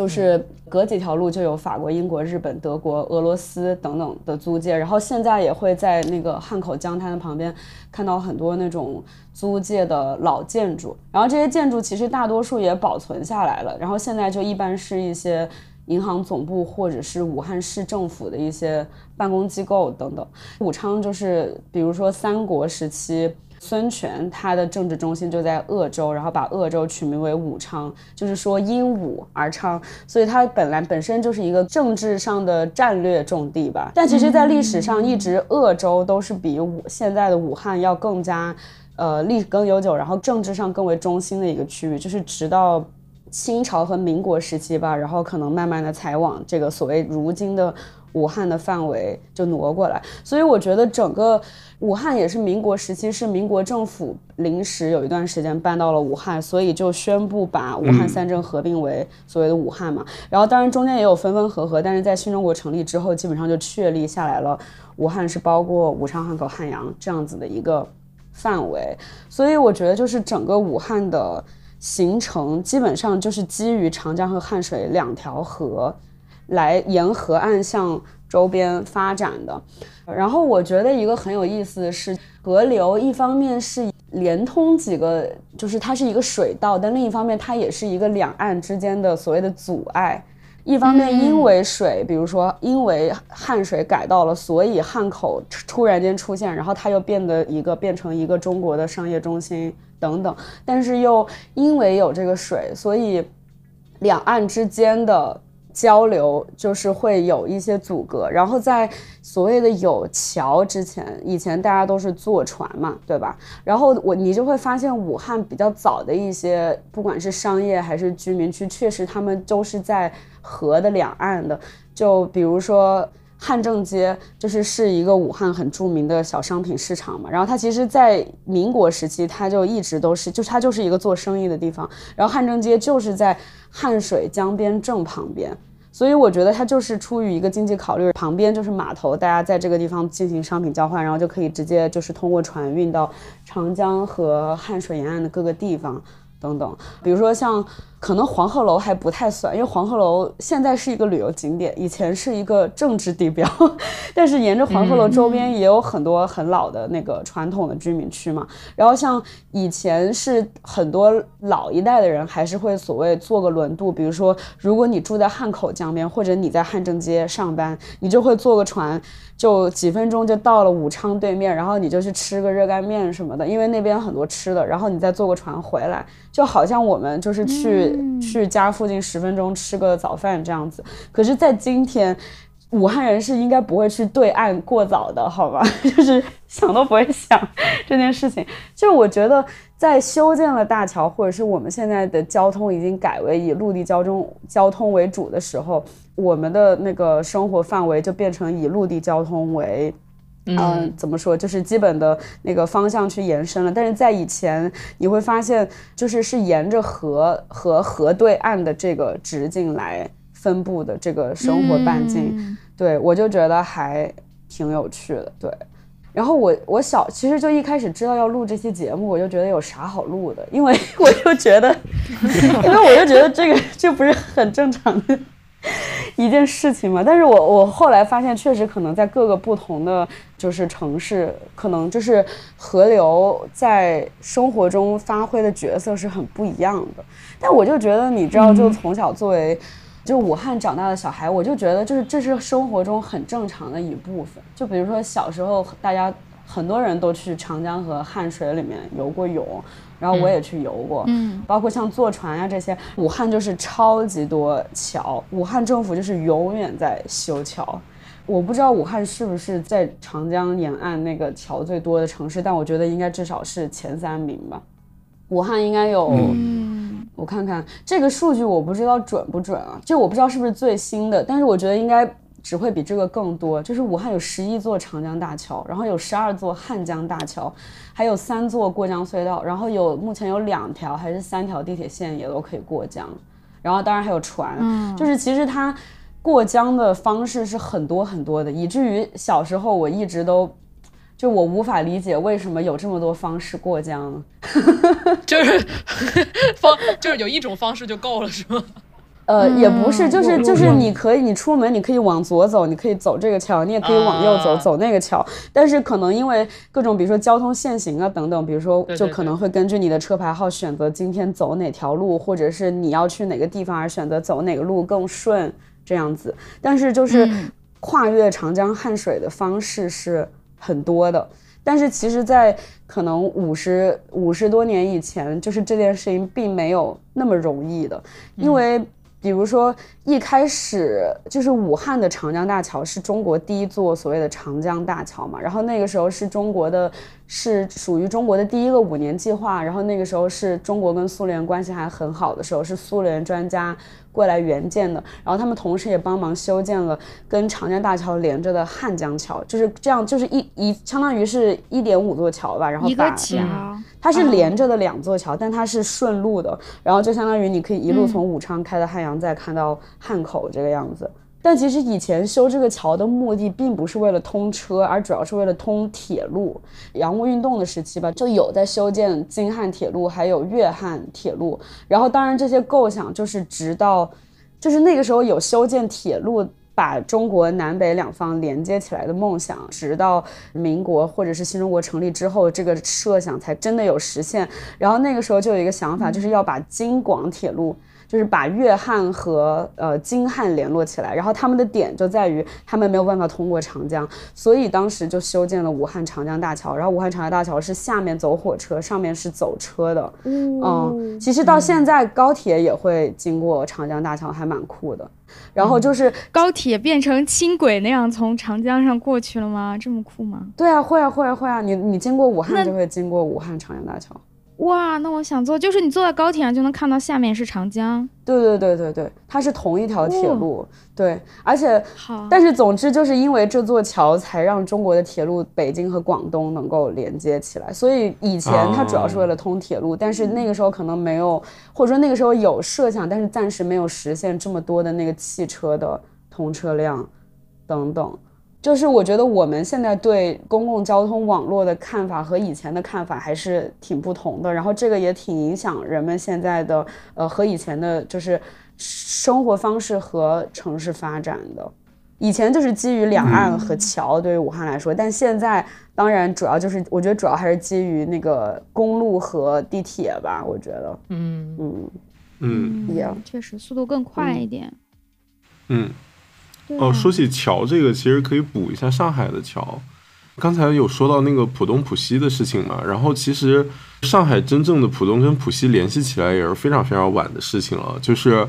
就是隔几条路就有法国、英国、日本、德国、俄罗斯等等的租界，然后现在也会在那个汉口江滩的旁边看到很多那种租界的老建筑，然后这些建筑其实大多数也保存下来了，然后现在就一般是一些银行总部或者是武汉市政府的一些办公机构等等。武昌就是比如说三国时期。孙权他的政治中心就在鄂州，然后把鄂州取名为武昌，就是说因武而昌，所以它本来本身就是一个政治上的战略重地吧。但其实，在历史上一直鄂州都是比武现在的武汉要更加，呃，历史更悠久，然后政治上更为中心的一个区域，就是直到清朝和民国时期吧，然后可能慢慢的才往这个所谓如今的。武汉的范围就挪过来，所以我觉得整个武汉也是民国时期，是民国政府临时有一段时间搬到了武汉，所以就宣布把武汉三镇合并为所谓的武汉嘛。然后当然中间也有分分合合，但是在新中国成立之后，基本上就确立下来了，武汉是包括武昌、汉口、汉阳这样子的一个范围。所以我觉得就是整个武汉的形成，基本上就是基于长江和汉水两条河。来沿河岸向周边发展的，然后我觉得一个很有意思的是，河流一方面是连通几个，就是它是一个水道，但另一方面它也是一个两岸之间的所谓的阻碍。一方面因为水，比如说因为汉水改道了，所以汉口突然间出现，然后它又变得一个变成一个中国的商业中心等等。但是又因为有这个水，所以两岸之间的。交流就是会有一些阻隔，然后在所谓的有桥之前，以前大家都是坐船嘛，对吧？然后我你就会发现，武汉比较早的一些，不管是商业还是居民区，确实他们都是在河的两岸的。就比如说汉正街，就是是一个武汉很著名的小商品市场嘛。然后它其实，在民国时期，它就一直都是，就它就是一个做生意的地方。然后汉正街就是在。汉水江边正旁边，所以我觉得它就是出于一个经济考虑，旁边就是码头，大家在这个地方进行商品交换，然后就可以直接就是通过船运到长江和汉水沿岸的各个地方等等，比如说像。可能黄鹤楼还不太算，因为黄鹤楼现在是一个旅游景点，以前是一个政治地标。但是沿着黄鹤楼周边也有很多很老的那个传统的居民区嘛。然后像以前是很多老一代的人还是会所谓坐个轮渡，比如说如果你住在汉口江边，或者你在汉正街上班，你就会坐个船，就几分钟就到了武昌对面，然后你就去吃个热干面什么的，因为那边很多吃的，然后你再坐个船回来，就好像我们就是去。去家附近十分钟吃个早饭这样子，可是，在今天，武汉人是应该不会去对岸过早的，好吧？就是想都不会想 这件事情。就我觉得，在修建了大桥，或者是我们现在的交通已经改为以陆地交通交通为主的时候，我们的那个生活范围就变成以陆地交通为。嗯，怎么说？就是基本的那个方向去延伸了。但是在以前，你会发现，就是是沿着河和河对岸的这个直径来分布的这个生活半径。对我就觉得还挺有趣的。对，然后我我小其实就一开始知道要录这期节目，我就觉得有啥好录的，因为 我就觉得，因为我就觉得这个 这不是很正常的。一件事情嘛。但是我我后来发现，确实可能在各个不同的就是城市，可能就是河流在生活中发挥的角色是很不一样的。但我就觉得，你知道，就从小作为就武汉长大的小孩，我就觉得就是这是生活中很正常的一部分。就比如说小时候，大家很多人都去长江和汉水里面游过泳，然后我也去游过，嗯，包括像坐船呀、这些。武汉就是超级多桥，武汉政府就是永远在修桥。我不知道武汉是不是在长江沿岸那个桥最多的城市，但我觉得应该至少是前三名吧。武汉应该有。嗯，我看看这个数据，我不知道准不准啊，这我不知道是不是最新的，但是我觉得应该只会比这个更多。就是武汉有十一座长江大桥，然后有十二座汉江大桥，还有三座过江隧道，然后有目前有两条还是三条地铁线也都可以过江，然后当然还有船，嗯就是其实它过江的方式是很多很多的，以至于小时候我一直都。就我无法理解为什么有这么多方式过江呢？就是 方，就是有一种方式就够了，是吗？呃，也不是，就是就是你可以，你出门你可以往左走，你可以走这个桥，你也可以往右走，啊走那个桥。但是可能因为各种，比如说交通限行啊等等，比如说就可能会根据你的车牌号选择今天走哪条路，或者是你要去哪个地方而选择走哪个路更顺这样子。但是就是嗯跨越长江汉水的方式是很多的。但是其实，在可能五十五十多年以前，就是这件事情并没有那么容易的，因为比如说一开始就是武汉的长江大桥是中国第一座所谓的长江大桥嘛，然后那个时候是中国的，是属于中国的第一个五年计划，然后那个时候是中国跟苏联关系还很好的时候，是苏联专家过来援建的，然后他们同时也帮忙修建了跟长江大桥连着的汉江桥，就是这样，就是一一相当于是一点五座桥吧，然后把一个桥，它是连着的两座桥，但它是顺路的，然后就相当于你可以一路嗯从武昌开到汉阳，再看到汉口这个样子。但其实以前修这个桥的目的并不是为了通车，而主要是为了通铁路。洋务运动的时期吧，就有在修建京汉铁路，还有粤汉铁路。然后当然这些构想就是直到，就是那个时候有修建铁路。把中国南北两方连接起来的梦想，直到民国或者是新中国成立之后，这个设想才真的有实现。然后那个时候就有一个想法，就是要把京广铁路。就是把粤汉和呃京汉联络起来，然后他们的点就在于他们没有办法通过长江，所以当时就修建了武汉长江大桥。然后武汉长江大桥是下面走火车，上面是走车的。嗯，其实到现在高铁也会经过长江大桥，还蛮酷的。然后就是高铁变成轻轨那样从长江上过去了吗？这么酷吗？对啊，会啊会啊会啊，你你经过武汉就会经过武汉长江大桥。哇，那我想坐，就是你坐在高铁上就能看到下面是长江。对对对对对，它是同一条铁路，对，而且好，但是总之就是因为这座桥，才让中国的铁路北京和广东能够连接起来。所以以前它主要是为了通铁路，但是那个时候可能没有，或者说那个时候有设想，但是暂时没有实现这么多的那个汽车的通车量等等。就是我觉得我们现在对公共交通网络的看法和以前的看法还是挺不同的，然后这个也挺影响人们现在的呃和以前的就是生活方式和城市发展的。以前就是基于两岸和桥，对于武汉来说，但现在当然主要就是我觉得主要还是基于那个公路和地铁吧，我觉得，嗯，嗯，嗯嗯 Yeah 确实速度更快一点。嗯。对哦，说起桥这个，其实可以补一下上海的桥。刚才有说到那个浦东浦西的事情嘛，然后其实上海真正的浦东跟浦西联系起来也是非常非常晚的事情了。就是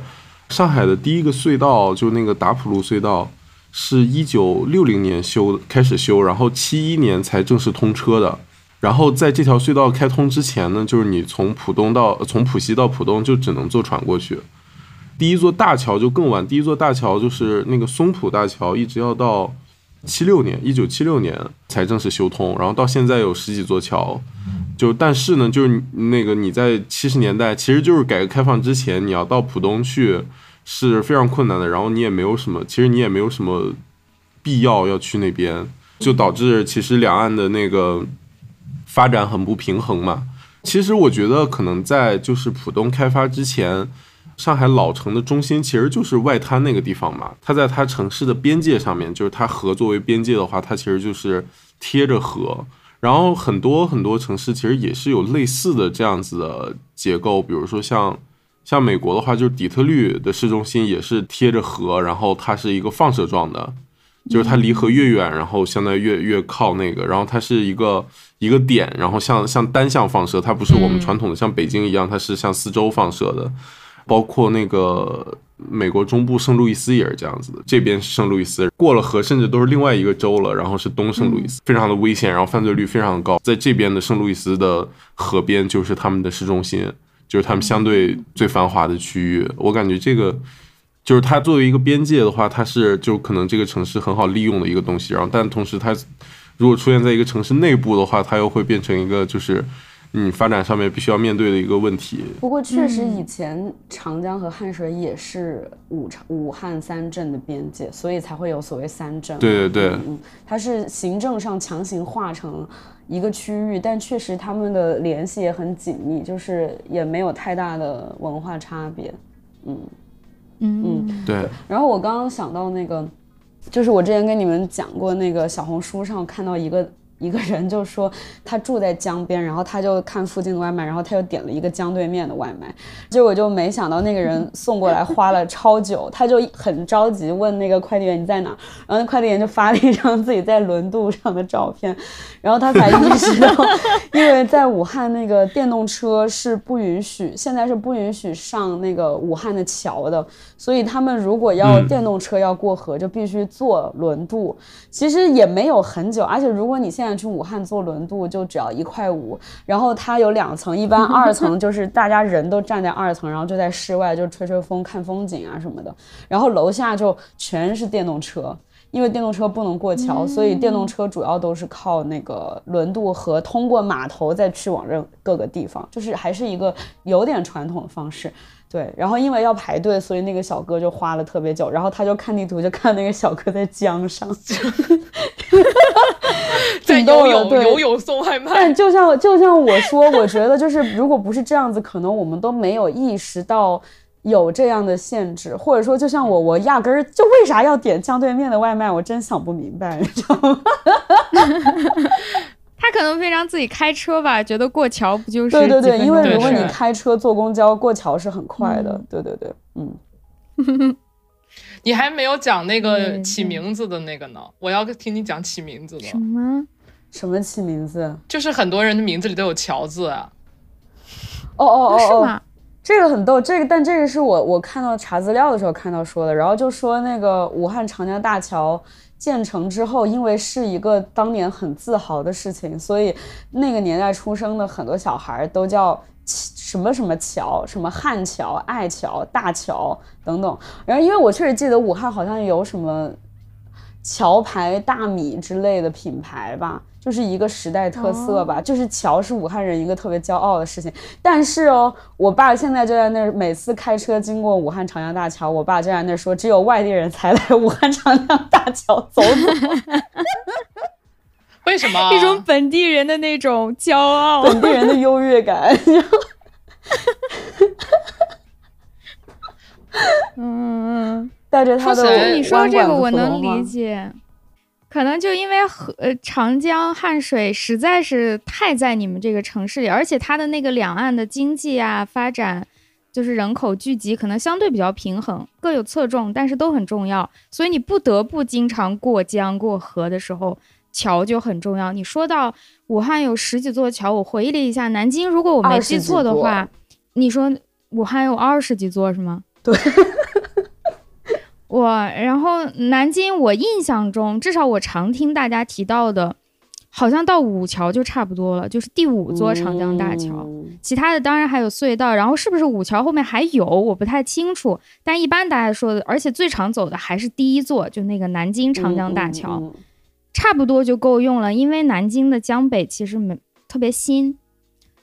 上海的第一个隧道，就那个达浦路隧道，是一九六零年修开始修，然后七一年才正式通车的。然后在这条隧道开通之前呢，就是你从浦东到从浦西到浦东就只能坐船过去。第一座大桥就更晚，第一座大桥就是那个松浦大桥，一直要到七六年，一九七六年才正式修通，然后到现在有十几座桥。就但是呢，就是那个你在七十年代，其实就是改革开放之前，你要到浦东去是非常困难的，然后你也没有什么，其实你也没有什么必要要去那边，就导致其实两岸的那个发展很不平衡嘛。其实我觉得可能在就是浦东开发之前，上海老城的中心其实就是外滩那个地方嘛，它在它城市的边界上面，就是它河作为边界的话，它其实就是贴着河。然后很多很多城市其实也是有类似的这样子的结构，比如说像像美国的话，就是底特律的市中心也是贴着河，然后它是一个放射状的，就是它离河越远，然后相当于越越靠那个，然后它是一个一个点，然后像像单向放射，它不是我们传统的像北京一样，它是向四周放射的。包括那个美国中部圣路易斯也是这样子的，这边是圣路易斯，过了河甚至都是另外一个州了，然后是东圣路易斯，非常的危险，然后犯罪率非常高。在这边的圣路易斯的河边就是他们的市中心，就是他们相对最繁华的区域。我感觉这个就是它作为一个边界的话，它是就可能这个城市很好利用的一个东西。然后，但同时它如果出现在一个城市内部的话，它又会变成一个就是。嗯，发展上面必须要面对的一个问题。不过，确实以前长江和汉水也是武长武汉三镇的边界，所以才会有所谓三镇。对对对，嗯，它是行政上强行划成一个区域，但确实他们的联系也很紧密，就是也没有太大的文化差别。嗯嗯对。然后我刚刚想到那个，就是我之前跟你们讲过那个小红书上看到一个。一个人就说他住在江边，然后他就看附近的外卖，然后他又点了一个江对面的外卖，结果就没想到那个人送过来花了超久，他就很着急问那个快递员你在哪，然后那快递员就发了一张自己在轮渡上的照片，然后他才意识到，因为在武汉那个电动车是不允许，现在是不允许上那个武汉的桥的，所以他们如果要电动车要过河，就必须坐轮渡，其实也没有很久，而且如果你现在。去武汉坐轮渡就只要一块五，然后它有两层，一般二层就是大家人都站在二层，然后就在室外就吹吹风、看风景啊什么的，然后楼下就全是电动车，因为电动车不能过桥，所以电动车主要都是靠那个轮渡和通过码头再去往任各个地方，就是还是一个有点传统的方式。对，然后因为要排队，所以那个小哥就花了特别久，然后他就看地图，就看那个小哥在江上。在游泳游泳送外卖，但就像就像我说，我觉得就是如果不是这样子，可能我们都没有意识到有这样的限制，或者说就像我，我压根儿就为啥要点江对面的外卖，我真想不明白，你知道吗？他可能非常自己开车吧，觉得过桥不就是对对对，因为如果你开车坐公交过桥是很快的，对对对，嗯。你还没有讲那个起名字的那个呢，我要听你讲起名字的。什么？什么起名字？就是很多人的名字里都有“桥”字啊。哦哦哦，是吗？这个很逗，这个但这个是我我看到查资料的时候看到说的，然后就说那个武汉长江大桥建成之后，因为是一个当年很自豪的事情，所以那个年代出生的很多小孩都叫。什么什么桥，什么汉桥、爱桥、大桥等等。然后，因为我确实记得武汉好像有什么桥牌大米之类的品牌吧，就是一个时代特色吧。就是桥是武汉人一个特别骄傲的事情。但是哦，我爸现在就在那儿，每次开车经过武汉长江大桥，我爸就在那儿说，只有外地人才来武汉长江大桥走走。为什么？一种本地人的那种骄傲，本地人的优越感。嗯，带着他的你说这个我能理解，可能就因为河呃长江汉水实在是太在你们这个城市里，而且它的那个两岸的经济啊发展，就是人口聚集可能相对比较平衡，各有侧重，但是都很重要，所以你不得不经常过江过河的时候。桥就很重要。你说到武汉有十几座桥，我回忆了一下，南京如果我没记错的话，你说武汉有二十几座是吗？对。我然后南京，我印象中至少我常听大家提到的，好像到五桥就差不多了，就是第五座长江大桥。其他的当然还有隧道，然后是不是五桥后面还有，我不太清楚。但一般大家说的，而且最常走的还是第一座，就那个南京长江大桥。差不多就够用了，因为南京的江北其实没特别新，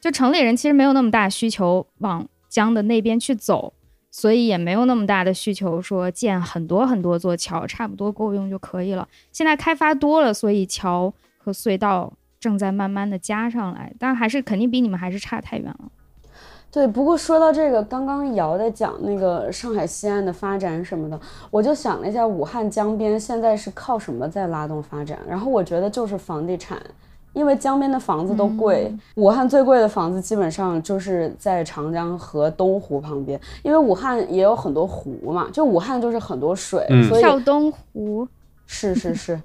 就城里人其实没有那么大需求往江的那边去走，所以也没有那么大的需求说建很多很多座桥，差不多够用就可以了。现在开发多了，所以桥和隧道正在慢慢的加上来，但还是肯定比你们还是差太远了。对，不过说到这个，刚刚瑶在讲那个上海西岸的发展什么的，我就想了一下，武汉江边现在是靠什么在拉动发展？然后我觉得就是房地产，因为江边的房子都贵，武汉最贵的房子基本上就是在长江和东湖旁边，因为武汉也有很多湖嘛，就武汉就是很多水，嗯。所以跳东湖，是是是，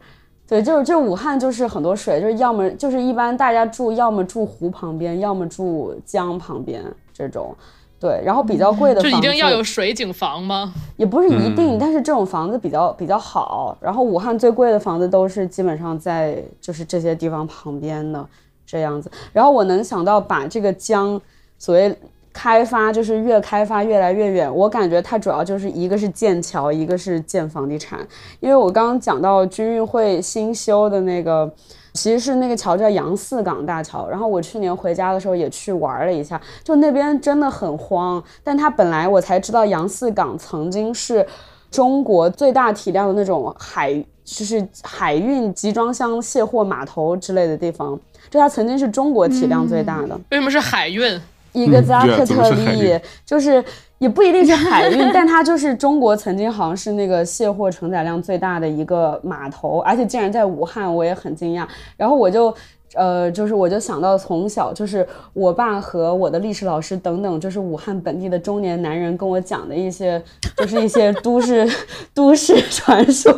对，就是就武汉就是很多水，就是要么就是一般大家住，要么住湖旁边，要么住江旁边这种。对，然后比较贵的就房子一定要有水景房吗？也不是一定，嗯但是这种房子比较比较好。然后武汉最贵的房子都是基本上在就是这些地方旁边的这样子。然后我能想到把这个江所谓开发，就是越开发越来越远。我感觉它主要就是一个是建桥，一个是建房地产。因为我刚刚讲到军运会新修的那个。其实是那个桥叫杨四港大桥，然后我去年回家的时候也去玩了一下，就那边真的很荒。但它本来我才知道杨四港曾经是中国最大体量的那种海，就是海运集装箱卸货码头之类的地方，就它曾经是中国体量最大的。为什么是海运？一个嗯扎克特对啊怎么是海利，就是也不一定是海运，但它就是中国曾经好像是那个卸货承载量最大的一个码头，而且竟然在武汉，我也很惊讶。然后我就。呃，就是我就想到从小就是我爸和我的历史老师等等，就是武汉本地的中年男人跟我讲的一些，就是一些都市 都市传说，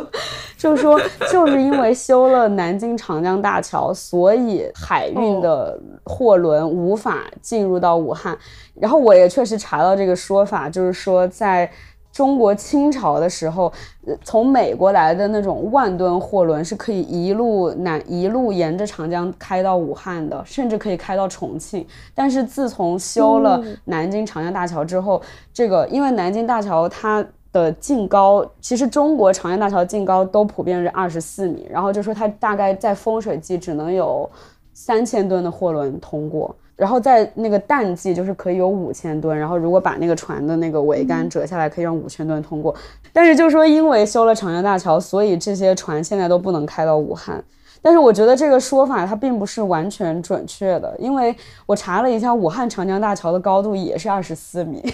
就是说就是因为修了南京长江大桥，所以海运的货轮无法进入到武汉。然后我也确实查到这个说法，就是说在中国清朝的时候，呃从美国来的那种万吨货轮是可以一路南一路沿着长江开到武汉的，甚至可以开到重庆。但是自从修了南京长江大桥之后，这个因为南京大桥它的净高，其实中国长江大桥净高都普遍是二十四米，然后就说它大概在丰水季只能有三千吨的货轮通过。然后在那个淡季就是可以有五千吨，然后如果把那个船的那个桅杆折下来，可以让五千吨通过。但是就说因为修了长江大桥，所以这些船现在都不能开到武汉。但是我觉得这个说法它并不是完全准确的，因为我查了一下，武汉长江大桥的高度也是二十四米。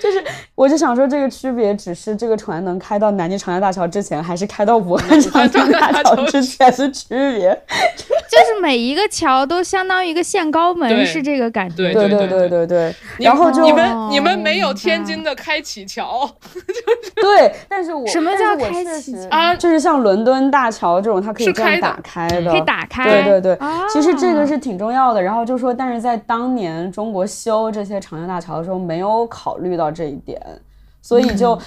就是，我就想说，这个区别只是这个船能开到南京长江大桥之前，还是开到武汉长江大桥之前的区别。就是每一个桥都相当于一个限高门，是这个感觉。对对对对对对。然后就你哦们你们没有天津的开启桥 对，但是我什么但是我叫开启桥啊？就是像伦敦大桥这种，它可以这样打开的，可以打开。对对对，啊其实这个是挺重要的。然后就说，但是在当年中国修这些长江大桥的时候，没有考虑到这一点，所以就。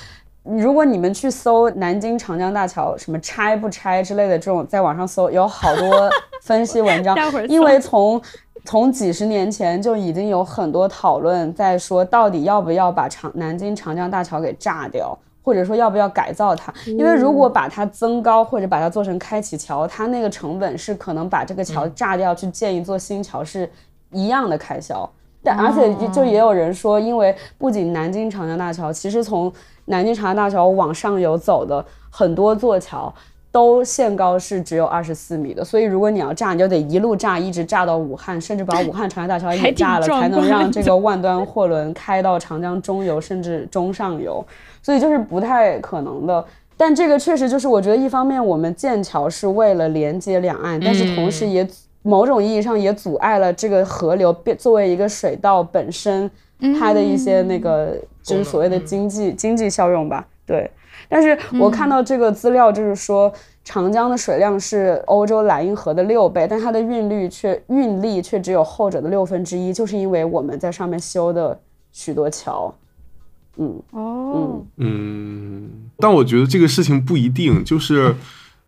如果你们去搜南京长江大桥什么拆不拆之类的这种，在网上搜有好多 分析文章因为从从几十年前就已经有很多讨论在说，到底要不要把长南京长江大桥给炸掉，或者说要不要改造它？因为如果把它增高或者把它做成开启桥，它那个成本是可能把这个桥炸掉去建一座新桥是一样的开销。但而且就就也有人说，因为不仅南京长江大桥，其实从南京长江大桥往上游走的很多座桥。都限高是只有二十四米的，所以如果你要炸，你就得一路炸，一直炸到武汉，甚至把武汉长江大桥 也炸了，才能让这个 万端货轮开到长江中游甚至中上游，所以就是不太可能的。但这个确实就是，我觉得一方面我们建桥是为了连接两岸，但是同时也某种意义上也阻碍了这个河流变作为一个水道本身它的一些那个就是所谓的经济经济效用吧。对，但是我看到这个资料就是说。长江的水量是欧洲莱茵河的六倍，但它的运率却运力却只有后者的六分之一，就是因为我们在上面修的许多桥。嗯哦，嗯，但我觉得这个事情不一定，就是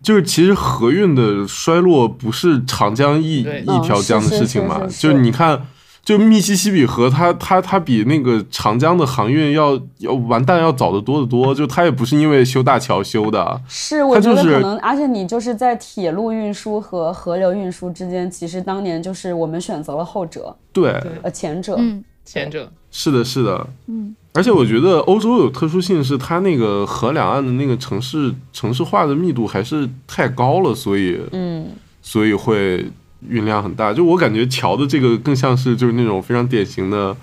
就是其实河运的衰落不是长江一一条江的事情嘛，是是是。就是你看。就密西西比河，它它它比那个长江的航运要要完蛋要早得多得多，就它也不是因为修大桥修的，是，我它就是觉得可能，而且你就是在铁路运输和河流运输之间，其实当年就是我们选择了后者，对，呃，前者。嗯。前者。是的，是的，嗯，而且我觉得欧洲有特殊性，是它那个河两岸的那个城市城市化的密度还是太高了，所以嗯，所以会运量很大。就我感觉桥的这个更像是就是那种非常典型的，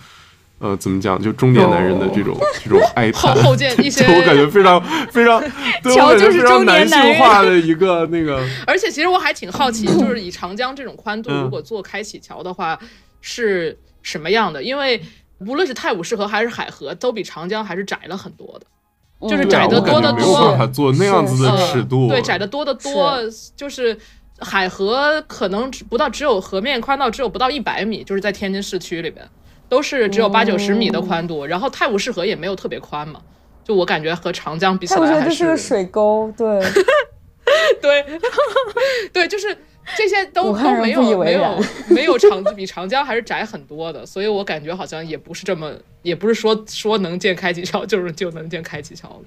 呃，怎么讲，就中年男人的这种、这种哀后叹。后见一些 我感觉非常 非常，对乔我感觉非常就是中年男性化的一个那个，而且其实我还挺好奇，就是以长江这种宽度，嗯如果做开启桥的话是什么样的？因为无论是泰晤士河还是海河，都比长江还是窄了很多的。就是嗯窄得对啊我感多得多觉没有办法做那样子的呃尺度。对，窄的多得多，就是海河可能只不到只有河面宽到只有不到一百米，就是在天津市区里边，都是只有八九十米的宽度。然后泰晤士河也没有特别宽嘛，就我感觉和长江比起泰晤士来还河就是个水沟，对，对 对，就是这些都都没有没有没有长比长江还是窄很多的，所以我感觉好像也不是这么，也不是说说能建开几桥就是就能建开几桥的。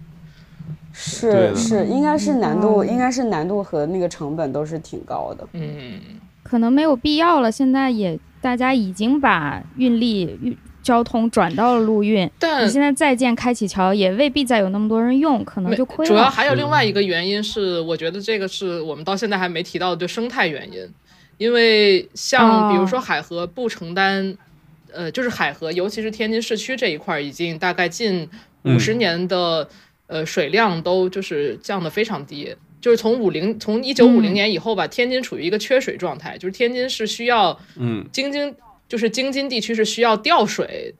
是是，应该是难度，嗯应该是难度和那个成本都是挺高的。嗯，可能没有必要了。现在也大家已经把运力、运交通转到了陆运，但你现在再建开启桥，也未必再有那么多人用，可能就亏了主要。还有另外一个原因是，我觉得这个是我们到现在还没提到的，就生态原因。因为像哦比如说海河不承担，呃，就是海河，尤其是天津市区这一块儿，已经大概近五十年的、呃水量都就是降得非常低。就是从五零从一九五零嗯年以后吧，天津处于一个缺水状态，就是天津是需要嗯京津就是京津地区是需要调水，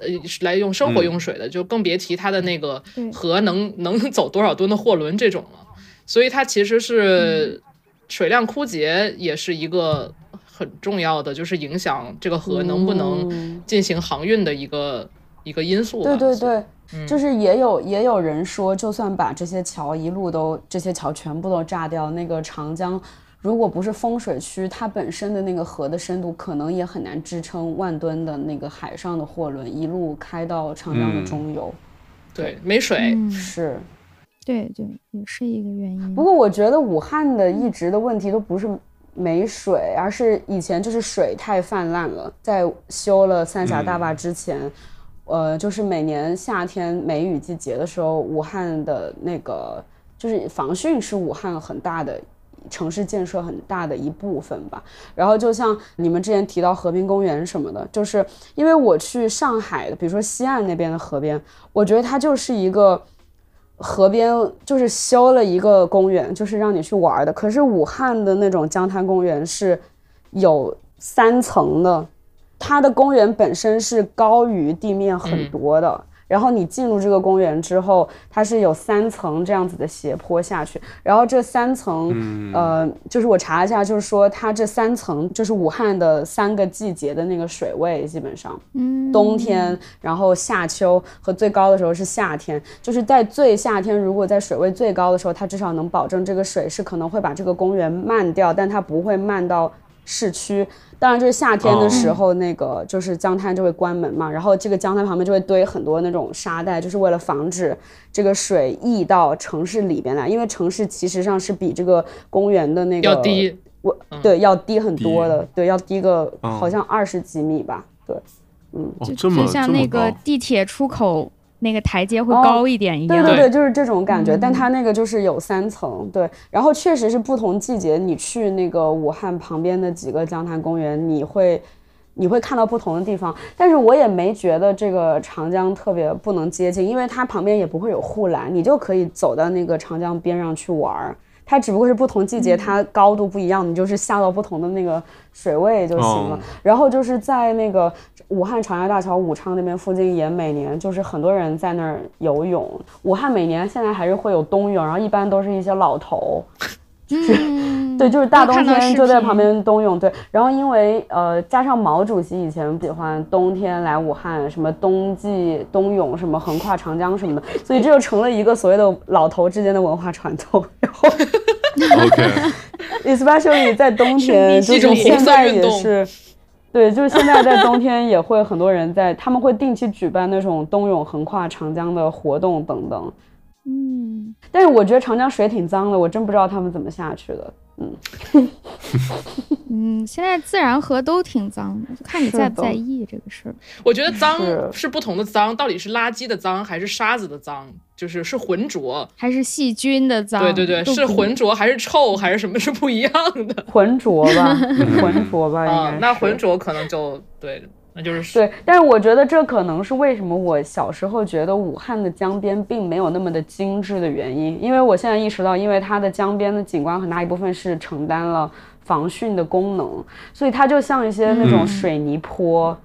呃，来用生活嗯用水的，就更别提它的那个河能 能走多少吨的货轮这种了。所以它其实是水量枯竭，也是一个很重要的，就是影响这个河能不能嗯进行航运的一个一个因素。对对对，嗯就是也有也有人说，就算把这些桥一路都这些桥全部都炸掉，那个长江如果不是风水区，它本身的那个河的深度可能也很难支撑万吨的那个海上的货轮一路开到长江的嗯中游。对，没水，嗯，是，对对，也是一个原因。不过我觉得武汉的一直的问题都不是没水，而是以前就是水太泛滥了。在修了三峡大坝之前，呃，就是每年夏天梅雨季节的时候，武汉的那个就是防汛是武汉很大的。城市建设很大的一部分吧，然后就像你们之前提到和平公园什么的，就是因为我去上海的，比如说西岸那边的河边，我觉得它就是一个河边就是修了一个公园，就是让你去玩的。可是武汉的那种江滩公园是有三层的，它的公园本身是高于地面很多的。然后你进入这个公园之后，它是有三层这样子的斜坡下去，然后这三层，呃，就是我查一下，就是说它这三层就是武汉的三个季节的那个水位，基本上，嗯，冬天，然后夏秋和最高的时候是夏天，就是在最夏天，如果在水位最高的时候，它至少能保证这个水是可能会把这个公园漫掉，但它不会漫到市区。当然，就是夏天的时候，那个就是江滩就会关门嘛，然后这个江滩旁边就会堆很多那种沙袋，就是为了防止这个水溢到城市里边来，因为城市其实上是比这个公园的那个要低。我对要低很多的，对要低个嗯。好像二十几米吧，对。嗯。就就像那个地铁出口那个台阶会哦高一点一样。对对对对，就是这种感觉，但它那个就是有三层，对，然后确实是不同季节，你去那个武汉旁边的几个江滩公园，你会你会看到不同的地方，但是我也没觉得这个长江特别不能接近，因为它旁边也不会有护栏，你就可以走到那个长江边上去玩儿。它只不过是不同季节，它高度不一样，你就是下到不同的那个水位就行了。哦然后就是在那个武汉长江大桥武昌那边附近，也每年就是很多人在那儿游泳。武汉每年现在还是会有冬泳，然后一般都是一些老头，嗯，对，就是大冬天就在旁边冬泳，对。然后因为呃，加上毛主席以前喜欢冬天来武汉，什么冬季冬泳，什么横跨长江什么的，所以这就成了一个所谓的老头之间的文化传统。然后 OK，especially 在冬天，就是现在运动也是。对，就是现在在冬天也会很多人在，他们会定期举办那种冬泳横跨长江的活动等等。嗯，但是我觉得长江水挺脏的，我真不知道他们怎么下去的。嗯，嗯现在自然河都挺脏的，就看你在不在意这个事儿。我觉得脏是是不同的脏，到底是垃圾的脏还是沙子的脏，就是是浑浊，还是细菌的脏？对对对，是浑浊还是臭还是什么是不一样的 浑浊吧，浑浊吧，应该那浑浊可能就对，那就是对，但是我觉得这可能是为什么我小时候觉得武汉的江边并没有那么的精致的原因，因为我现在意识到，因为它的江边的景观很大一部分是承担了防汛的功能，所以它就像一些那种嗯水泥坡，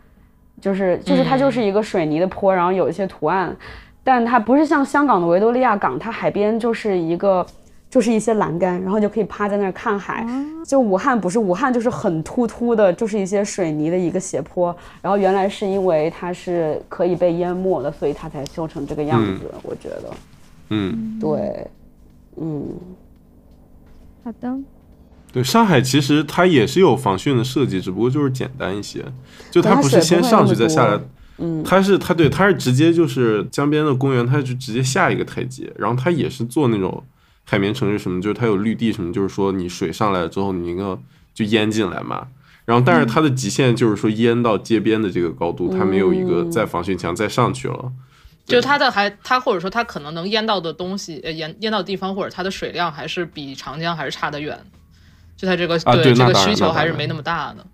就是就是它就是一个水泥的坡，然后有一些图案，但它不是像香港的维多利亚港，它海边就是一个。就是一些栏杆，然后就可以趴在那儿看海。就武汉不是武汉，就是很突突的，就是一些水泥的一个斜坡。然后原来是因为它是可以被淹没的，所以它才修成这个样子。我觉得，嗯，对，嗯，好的，对，上海其实它也是有防汛的设计，只不过就是简单一些，就它不是先上去再下来嗯。它是它对它是直接就是江边的公园，它就直接下一个台阶，然后它也是做那种海绵城市什么，就是它有绿地什么，就是说你水上来了之后，你那个就淹进来嘛。然后，但是它的极限就是说淹到街边的这个高度，它没有一个嗯再防汛墙再上去了。就它的还它或者说它可能能淹到的东西，呃淹淹到地方或者它的水量还是比长江还是差得远，就它这个、啊对这个需求还是没那么大的。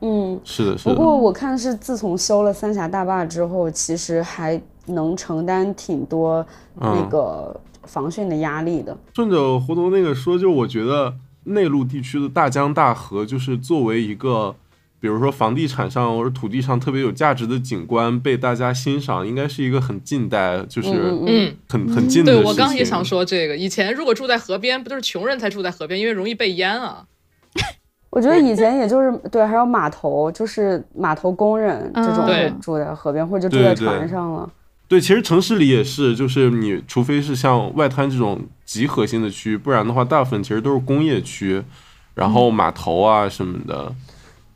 嗯。是的，是的。不过我看是自从修了三峡大坝之后，其实还能承担挺多那嗯个防汛的压力的。顺着胡同那个说，就我觉得内陆地区的大江大河，就是作为一个，比如说房地产上或者土地上特别有价值的景观，被大家欣赏，应该是一个很近代，就是嗯嗯，很很近的对。我刚刚也想说这个，以前如果住在河边，不都是穷人才住在河边，因为容易被淹啊。我觉得以前也就是对，还有码头，就是码头工人这种嗯对会住在河边，或者就住在船上了。对，其实城市里也是，就是你除非是像外滩这种极核心的区域，不然的话，大部分其实都是工业区，然后码头啊什么的，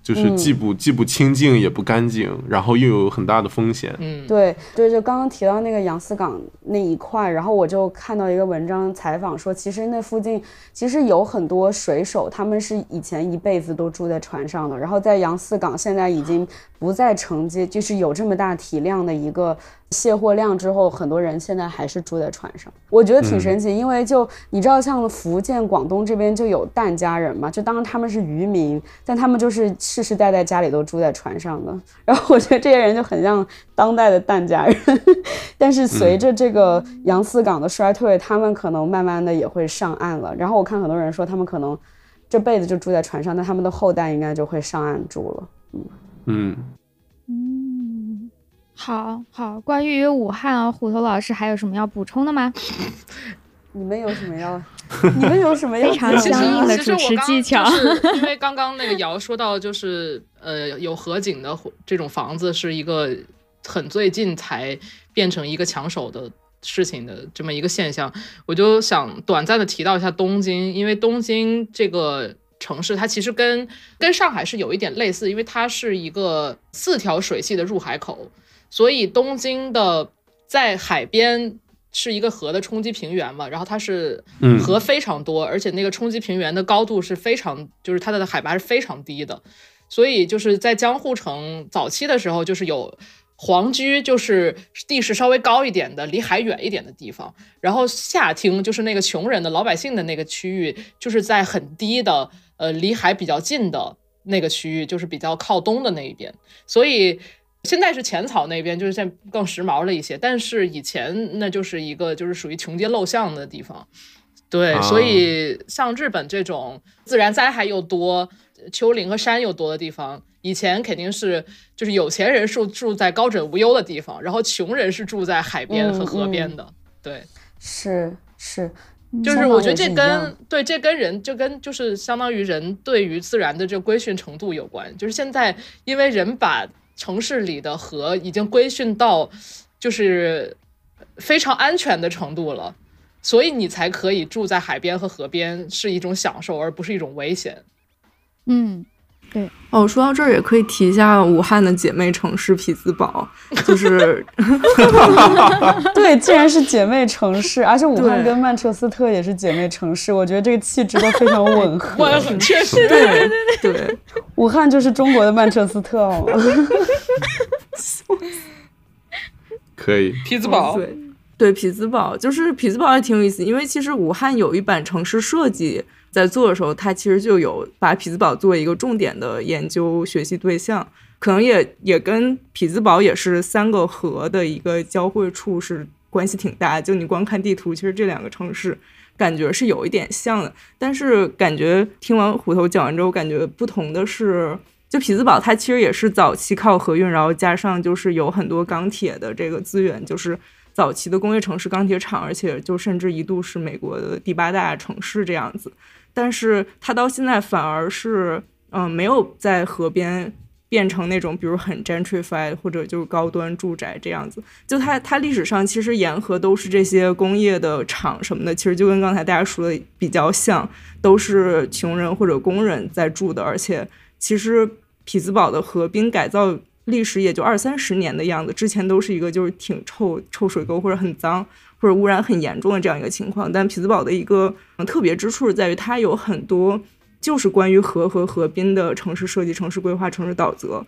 就是既不既不清净也不干净，然后又有很大的风险。嗯，对对，就刚刚提到那个杨思港那一块，然后我就看到一个文章采访说，其实那附近其实有很多水手，他们是以前一辈子都住在船上的，然后在杨思港现在已经不再承接，就是有这么大体量的一个卸货量之后，很多人现在还是住在船上，我觉得挺神奇，因为就你知道，像福建、广东这边就有疍家人嘛，就当然他们是渔民，但他们就是世世代代家里都住在船上的，然后我觉得这些人就很像当代的疍家人，但是随着这个杨四港的衰退，他们可能慢慢的也会上岸了。然后我看很多人说，他们可能这辈子就住在船上，那他们的后代应该就会上岸住了。嗯，嗯，好好。关于武汉啊，虎头老师还有什么要补充的吗？你们有什么要？你们有什么要非常相应的我刚技巧就是 因为刚刚那个瑶说到，就是呃有河景的这种房子是一个很最近才变成一个抢手的事情的这么一个现象，我就想短暂的提到一下东京，因为东京这个。城市它其实跟跟上海是有一点类似，因为它是一个四条水系的入海口，所以东京的在海边是一个河的冲积平原嘛，然后它是嗯河非常多，而且那个冲积平原的高度是非常，就是它的海拔是非常低的，所以就是在江户城早期的时候，就是有皇居，就是地势稍微高一点的，离海远一点的地方，然后下町就是那个穷人的老百姓的那个区域，就是在很低的，呃，离海比较近的那个区域，就是比较靠东的那一边，所以。现在是浅草那边，就是现在更时髦了一些，但是以前那就是一个就是属于穷街陋巷的地方，对，啊所以像日本这种自然灾害又多、丘陵和山又多的地方，以前肯定是就是有钱人住住在高枕无忧的地方，然后穷人是住在海边和河边的，对。是是，就是我觉得这跟对这跟人就跟就是相当于人对于自然的这个规训程度有关。就是现在因为人把城市里的河已经规训到就是非常安全的程度了，所以你才可以住在海边和河边是一种享受，而不是一种危险。嗯，哦，说到这儿也可以提一下武汉的姐妹城市匹兹堡，就是 对，既然是姐妹城市，而且武汉跟曼彻斯特也是姐妹城市，我觉得这个气质都非常吻合。我很确实，对对，武汉就是中国的曼彻斯特，好吗？可以。匹兹堡，对，对，匹兹堡就是匹兹堡也挺有意思，因为其实武汉有一版城市设计在做的时候，它其实就有把匹兹堡作为一个重点的研究学习对象，可能也也跟匹兹堡也是三个河的一个交汇处是关系挺大。就你光看地图，其实这两个城市感觉是有一点像的，但是感觉听完虎头讲完之后，感觉不同的是。就匹兹堡，它其实也是早期靠河运，然后加上就是有很多钢铁的这个资源，就是早期的工业城市、钢铁厂，而且就甚至一度是美国的第八大城市这样子。但是它到现在反而是，嗯，没有在河边变成那种比如很 gentrified 或者就是高端住宅这样子。就它它历史上其实沿河都是这些工业的厂什么的，其实就跟刚才大家说的比较像，都是穷人或者工人在住的，而且。其实匹兹堡的河滨改造历史也就二三十年的样子，之前都是一个就是挺臭臭水沟或者很脏或者污染很严重的这样一个情况。但匹兹堡的一个特别之处在于它有很多就是关于河和河滨的城市设计、城市规划、城市导则，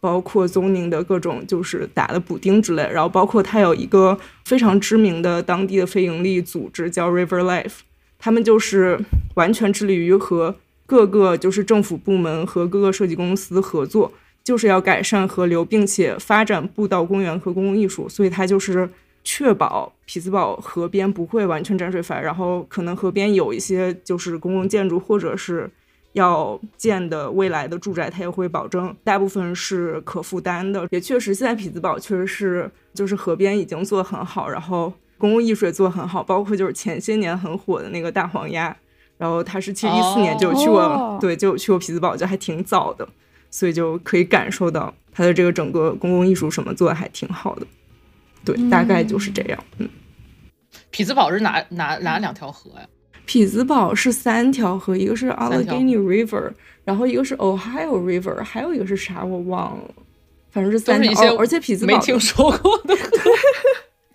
包括 zoning 的各种就是打的补丁之类。然后包括它有一个非常知名的当地的非营利组织叫 River Life，他们就是完全致力于和。各个就是政府部门和各个设计公司合作，就是要改善河流，并且发展步道、公园和公共艺术。所以它就是确保匹兹堡河边不会完全沾水泛，然后可能河边有一些就是公共建筑或者是要建的未来的住宅，它也会保证大部分是可负担的。也确实，现在匹兹堡确实是就是河边已经做得很好，然后公共艺术也做得很好，包括就是前些年很火的那个大黄鸭。然后他是其实一四年就去过，对，就去过匹兹堡，就还挺早的，所以就可以感受到它的这个整个公共艺术什么做的还挺好的，对，大概就是这样。嗯，匹兹堡是哪哪哪两条河呀？匹兹堡是三条河，一个是 Allegheny River，然后一个是 Ohio River，还有一个是啥我忘了，反正是三条，而且匹兹堡没听说过的。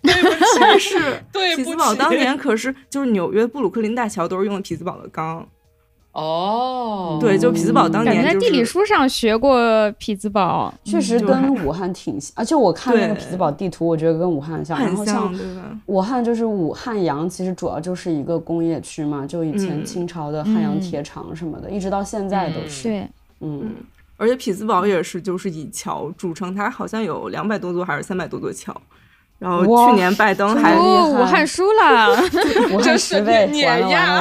对不起，是对匹兹堡当年可是就是纽约布鲁克林大桥都是用的匹兹堡的钢。哦，对，就匹兹堡当年在地理书上学过匹兹堡，确实跟武汉挺像。而且我看那个匹兹堡地图，我觉得跟武汉像。然后像武汉就是武汉阳，其实主要就是一个工业区嘛，就以前清朝的汉阳铁厂什么的，一直到现在都是。对，嗯，而且匹兹堡也是就是以桥著称，它好像有两百多座还是三百多座桥。然后去年拜登还武汉输了，武汉十倍碾压，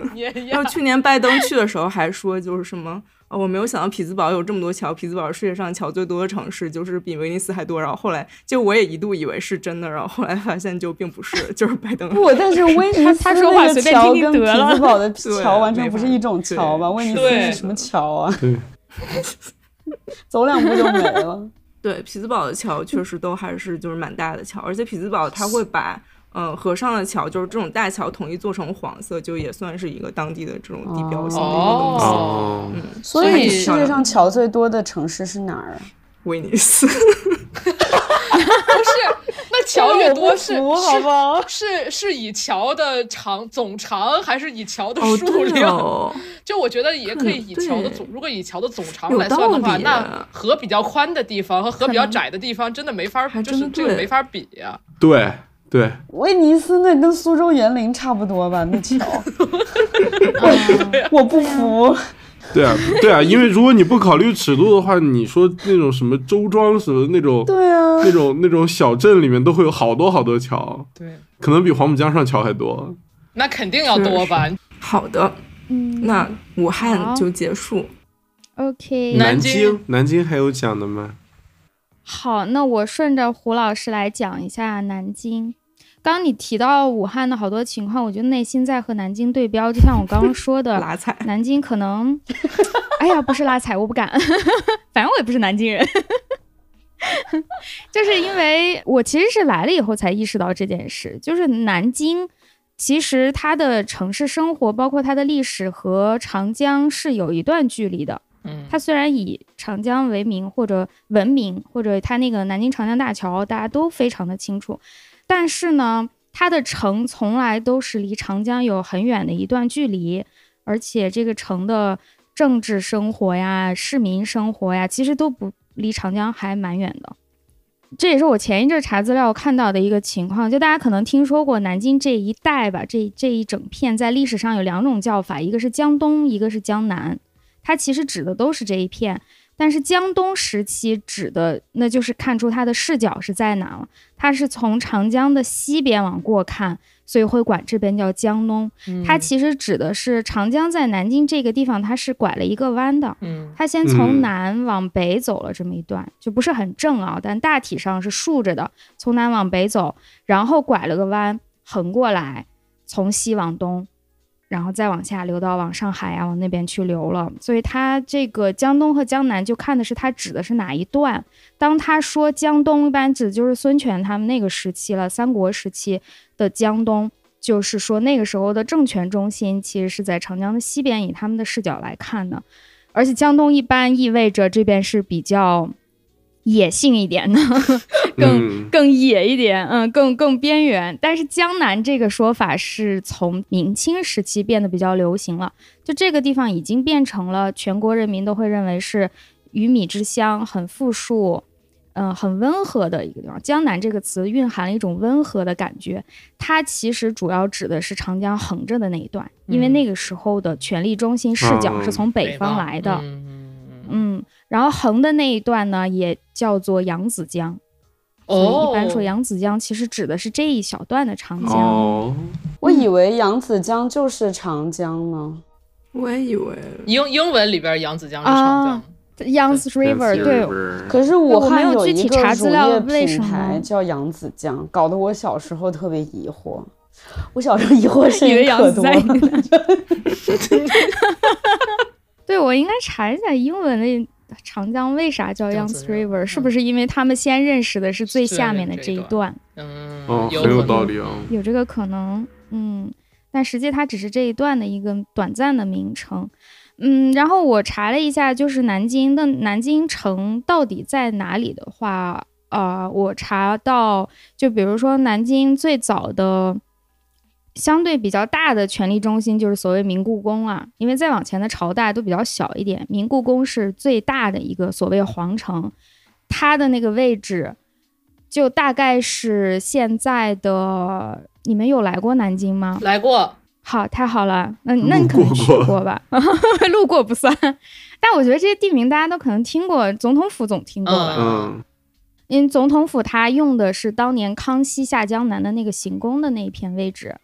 然后去年拜登去的时候还说就是什么，我没有想到匹兹堡有这么多桥，匹兹堡是世界上桥最多的城市，就是比威尼斯还多。然后后来就我也一度以为是真的，然后后来发现就并不是，就是拜登。不，但是威尼斯他说话随便听听得了。匹兹堡的 桥完全不是一种桥吧？威尼斯是什么桥啊？对，走两步就没了。对，匹兹堡的桥确实都还是就是蛮大的桥，而且匹兹堡它会把嗯河上的桥，就是这种大桥统一做成黄色，就也算是一个当地的这种地标性的一个东西。嗯，所以世界上桥最多的城市是哪儿？威尼斯。不是，那桥越多是好吧？是是以桥的长总长，还是以桥的数量？就我觉得也可以以桥的总，如果以桥的总长来算的话，那河比较宽的地方和河比较窄的地方真的没法，就是这个没法比呀。对对，威尼斯那跟苏州园林差不多吧？那桥，我不服。对啊，对啊，因为如果你不考虑尺度的话，你说那种什么周庄什么那种，对啊，那种那种小镇里面都会有好多好多桥，对，可能比黄浦江上桥还多。那肯定要多吧？好的，嗯，那武汉就结束。OK，南京，南京还有讲的吗？好，那我顺着胡老师来讲一下南京。刚你提到武汉的好多情况，我就内心在和南京对标，就像我刚刚说的，拉踩南京可能，哎呀，不是拉踩，我不敢，反正我也不是南京人，就是因为我其实是来了以后才意识到这件事，就是南京其实它的城市生活，包括它的历史和长江是有一段距离的，嗯，它虽然以长江为名或者闻名，或者它那个南京长江大桥大家都非常的清楚。但是呢，它的城从来都是离长江有很远的一段距离，而且这个城的政治生活呀、市民生活呀，其实都不离长江还蛮远的。这也是我前一阵查资料看到的一个情况，就大家可能听说过南京这一带吧，这这一整片在历史上有两种叫法，一个是江东，一个是江南，它其实指的都是这一片。但是江东时期指的，那就是看出它的视角是在哪了，它是从长江的西边往过看，所以会管这边叫江东。它其实指的是长江在南京这个地方，它是拐了一个弯的。嗯它先从南往北走了这么一段，就不是很正啊，但大体上是竖着的，从南往北走，然后拐了个弯，横过来，从西往东，然后再往下流到往上海啊，往那边去流了。所以它这个江东和江南就看的是它指的是哪一段。当他说江东，一般指的就是孙权他们那个时期了，三国时期的江东。就是说，那个时候的政权中心其实是在长江的西边，以他们的视角来看的。而且江东一般意味着这边是比较野性一点呢，更、嗯更野一点，嗯，更更边缘。但是江南这个说法是从明清时期变得比较流行了，就这个地方已经变成了全国人民都会认为是鱼米之乡，很富庶。嗯，很温和的一个地方。江南这个词蕴含了一种温和的感觉，它其实主要指的是长江横着的那一段，因为嗯那个时候的权力中心视角是从北方来的。嗯嗯嗯嗯，然后横的那一段呢，也叫做扬子江。所以一般说哦扬子江其实指的是这一小段的长江。哦，我以为扬子江就是长江呢。我也以为英英文里边扬子江是长江啊，Yangtze River，对，可是武汉有一我没有具体个乳查资料业为什品牌么叫扬子江，搞得我小时候特别疑惑。我小时候疑惑是因为子在了。对我应该查一下英文的长江为啥叫 Yangtze River，是不是因为他们先认识的是最下面的这一段？嗯，哦，有很有道理啊。有这个可能，嗯，但实际它只是这一段的一个短暂的名称，嗯，然后我查了一下，就是南京的南京城到底在哪里的话，呃，我查到，就比如说南京最早的。相对比较大的权力中心就是所谓明故宫啊，因为再往前的朝代都比较小一点，明故宫是最大的一个所谓皇城，它的那个位置就大概是现在的。你们有来过南京吗？来过，好，太好了，那那你可能去路过过过吧？路过不算，但我觉得这些地名大家都可能听过，总统府总听过吧？嗯，因为总统府它用的是当年康熙下江南的那个行宫的那一片位置，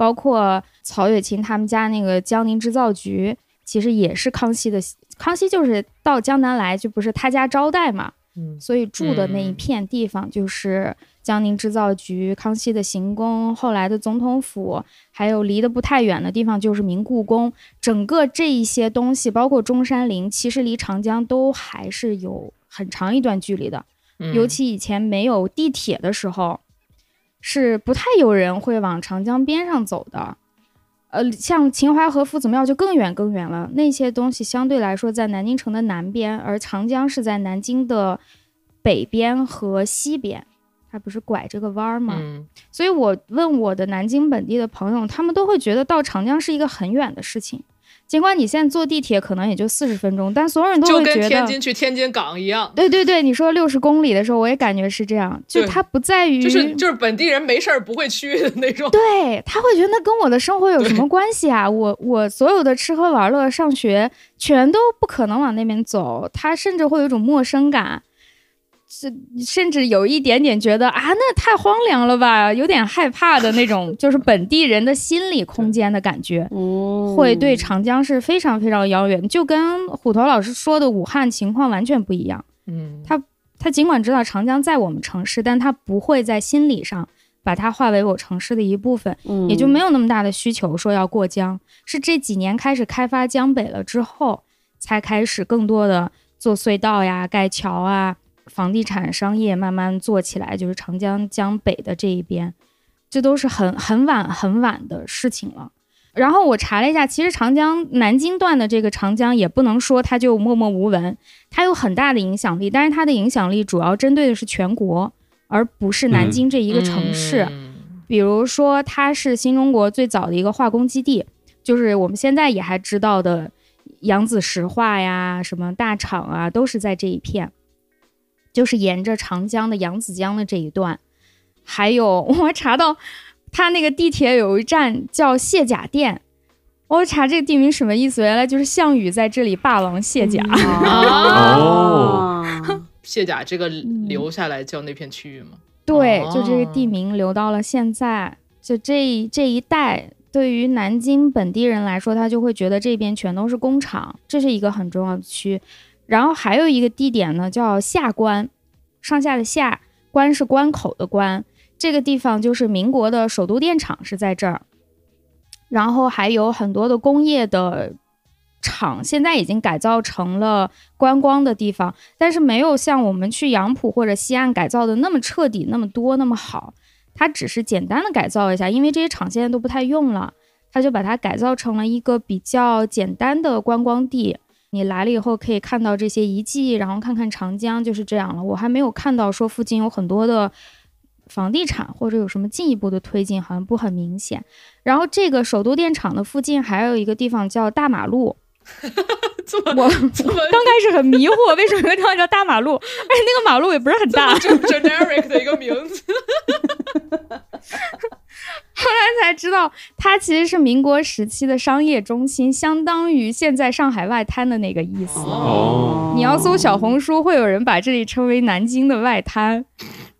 包括曹雪芹他们家那个江宁织造局，其实也是康熙的。康熙就是到江南来，就不是他家招待嘛，嗯所以住的那一嗯片地方就是江宁织造局、康熙的行宫、后来的总统府，还有离得不太远的地方就是明故宫。整个这一些东西，包括中山陵，其实离长江都还是有很长一段距离的。嗯尤其以前没有地铁的时候，是不太有人会往长江边上走的。呃，像秦淮河夫子庙就更远更远了，那些东西相对来说在南京城的南边，而长江是在南京的北边和西边，它不是拐这个弯儿吗？嗯所以我问我的南京本地的朋友，他们都会觉得到长江是一个很远的事情。尽管你现在坐地铁可能也就四十分钟，但所有人都就会觉得跟天津去天津港一样，对对对，你说六十公里的时候，我也感觉是这样，就对它不在于，就是就是本地人没事儿不会去的那种。对他会觉得那跟我的生活有什么关系啊？我我所有的吃喝玩乐、上学，全都不可能往那边走，他甚至会有一种陌生感。是，甚至有一点点觉得啊，那太荒凉了吧，有点害怕的那种，就是本地人的心理空间的感觉。嗯，会对长江是非常非常遥远，就跟虎头老师说的武汉情况完全不一样。嗯他他尽管知道长江在我们城市，但他不会在心理上把它化为我城市的一部分，嗯也就没有那么大的需求说要过江。是这几年开始开发江北了之后，才开始更多的做隧道呀、盖桥啊，房地产商业慢慢做起来，就是长江江北的这一边，这都是很很晚很晚的事情了。然后我查了一下，其实长江南京段的这个长江也不能说它就默默无闻，它有很大的影响力，但是它的影响力主要针对的是全国，而不是南京这一个城市。嗯比如说，它是新中国最早的一个化工基地，就是我们现在也还知道的扬子石化呀、什么大厂啊，都是在这一片。就是沿着长江的扬子江的这一段。还有我查到，它那个地铁有一站叫卸甲店。我查这个地名什么意思？原来就是项羽在这里霸王卸甲。哦 卸甲这个留下来叫那片区域吗？对，哦就这个地名留到了现在，就这这一带，对于南京本地人来说，他就会觉得这边全都是工厂，这是一个很重要的区。然后还有一个地点呢，叫下关，上下的下，关是关口的关，这个地方就是民国的首都电厂是在这儿，然后还有很多的工业的厂，现在已经改造成了观光的地方。但是没有像我们去杨浦或者西岸改造的那么彻底、那么多、那么好。它只是简单的改造一下，因为这些厂现在都不太用了，它就把它改造成了一个比较简单的观光地。你来了以后可以看到这些遗迹，然后看看长江，就是这样了。我还没有看到说附近有很多的房地产或者有什么进一步的推进，好像不很明显。然后这个首都电厂的附近还有一个地方叫大马路，这么我这么刚开始很迷惑，为什么有个地方叫大马路？而且那个马路也不是很大。就 generic 的一个名字？后来才知道，它其实是民国时期的商业中心，相当于现在上海外滩的那个意思。哦你要搜小红书，会有人把这里称为南京的外滩，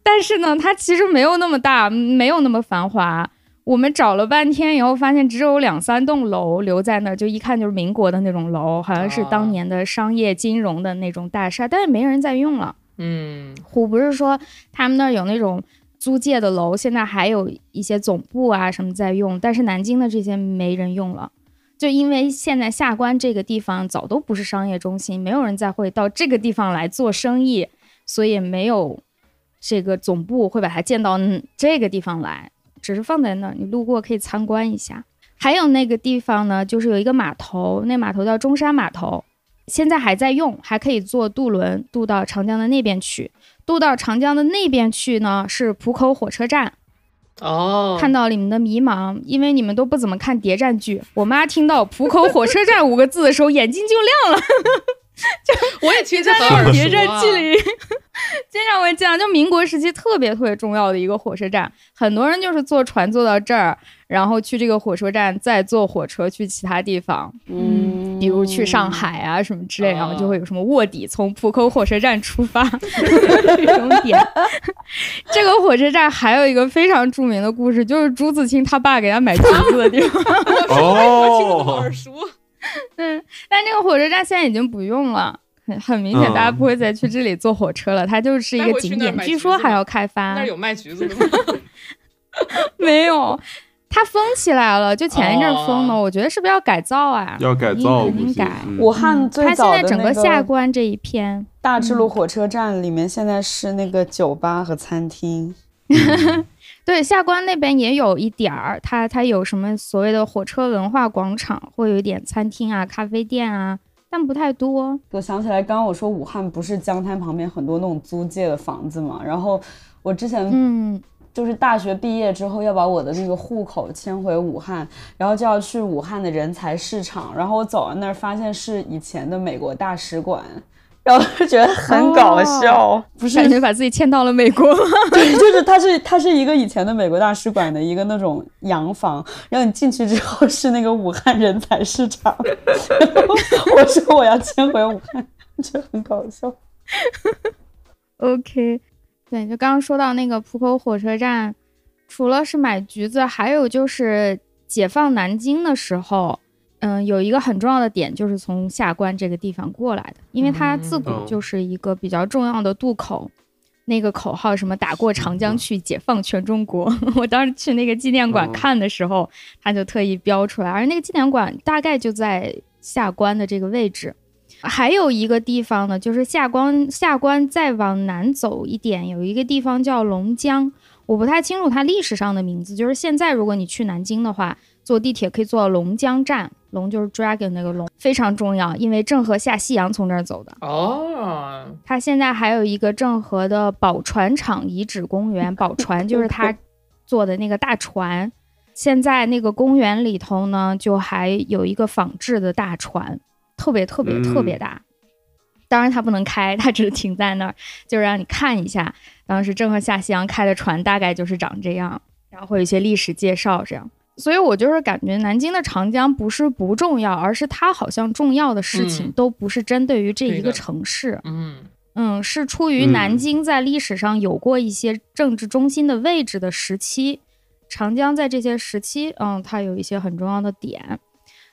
但是呢，它其实没有那么大，没有那么繁华。我们找了半天以后，发现只有两三栋楼留在那儿，就一看就是民国的那种楼，好像是当年的商业金融的那种大厦，但是没人在用了。嗯，虎不是说他们那儿有那种租借的楼，现在还有一些总部啊什么在用，但是南京的这些没人用了，就因为现在下关这个地方早都不是商业中心，没有人再会到这个地方来做生意，所以没有这个总部会把它建到嗯这个地方来，只是放在那儿，你路过可以参观一下。还有那个地方呢，就是有一个码头，那码头叫中山码头，现在还在用，还可以坐渡轮渡到长江的那边去。渡到长江的那边去呢，是浦口火车站。哦，看到你们的迷茫，因为你们都不怎么看谍战剧。我妈听到“浦口火车站”五个字的时候，眼睛就亮了。我也听着在那很耳熟、啊。个谍战剧里，经常会这样。就民国时期特别特别重要的一个火车站，很多人就是坐船坐到这儿，然后去这个火车站，再坐火车去其他地方。嗯，比如去上海啊什么之类，哦然后就会有什么卧底从浦口火车站出发 这种点。这个火车站还有一个非常著名的故事，就是朱自清他爸给他买橘子的地方。哦耳熟。嗯，但这个火车站现在已经不用了。很很明显，嗯大家不会再去这里坐火车了，它就是一个景点，据说还要开发那。有卖橘子的吗？没有，它封起来了，就前一阵儿封的。哦我觉得是不是要改造啊？要改造，肯定改。嗯武汉最它现早的在整个下关这一片，大智路火车站里面现在是那个酒吧和餐厅。对，下关那边也有一点儿，它它有什么所谓的火车文化广场，会有一点餐厅啊、咖啡店啊，但不太多。我想起来，刚刚我说武汉不是江滩旁边很多那种租界的房子嘛，然后我之前嗯，就是大学毕业之后要把我的那个户口迁回武汉，然后就要去武汉的人才市场，然后我走到那儿发现是以前的美国大使馆，然后就觉得很搞笑，不是感觉把自己迁到了美国。对，就是它是它是一个以前的美国大使馆的一个那种洋房，然后你进去之后是那个武汉人才市场，然 后我说我要迁回武汉，觉得很搞笑。OK，对，就刚刚说到那个浦口火车站，除了是买橘子，还有就是解放南京的时候，嗯，有一个很重要的点就是从下关这个地方过来的，因为它自古嗯就是一个比较重要的渡口。那个口号什么“打过长江去，解放全中国”，我当时去那个纪念馆哦看的时候，他就特意标出来，而那个纪念馆大概就在下关的这个位置。还有一个地方呢，就是下关下关再往南走一点，有一个地方叫龙江，我不太清楚它历史上的名字。就是现在如果你去南京的话，坐地铁可以坐到龙江站，龙就是 dragon 那个龙，非常重要，因为郑和下西洋从这儿走的。哦，它现在还有一个郑和的宝船厂遗址公园，宝船就是他做的那个大船。现在那个公园里头呢，就还有一个仿制的大船，特别特别嗯特别大。当然它不能开，它只是停在那儿，就是让你看一下当时郑和下西洋开的船大概就是长这样，然后会有一些历史介绍这样。所以我就是感觉南京的长江不是不重要，而是它好像重要的事情嗯。都不是针对于这一个城市，嗯。嗯，是出于嗯。南京在历史上有过一些政治中心的位置的时期，长江在这些时期，嗯，它有一些很重要的点。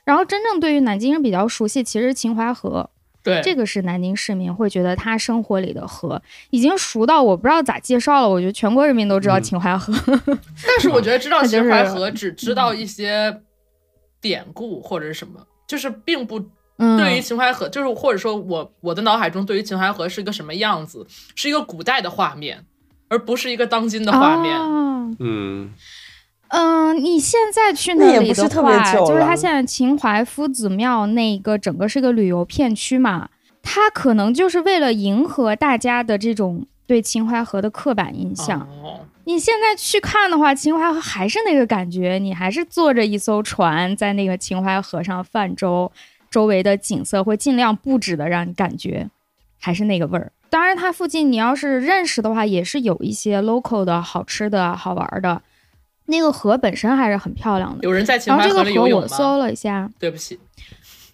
然后真正对于南京人比较熟悉，其实秦淮河，对，这个是南京市民会觉得他生活里的河已经熟到我不知道咋介绍了。我觉得全国人民都知道嗯秦淮河。但是我觉得知道 秦淮河，只知道一些典故或者是什么，就是并不嗯，对于秦淮河，就是或者说我我的脑海中对于秦淮河是一个什么样子，是一个古代的画面，而不是一个当今的画面。啊嗯嗯，你现在去那里的不是特别话，就是它现在秦淮夫子庙那个整个是个旅游片区嘛，它可能就是为了迎合大家的这种对秦淮河的刻板印象。哦，你现在去看的话，秦淮河还是那个感觉，你还是坐着一艘船在那个秦淮河上泛舟，周围的景色会尽量布置的让你感觉还是那个味儿。当然，它附近你要是认识的话，也是有一些 local 的好吃的好玩的。那个河本身还是很漂亮的。有人在秦淮河里游河我？搜了一下，对不起，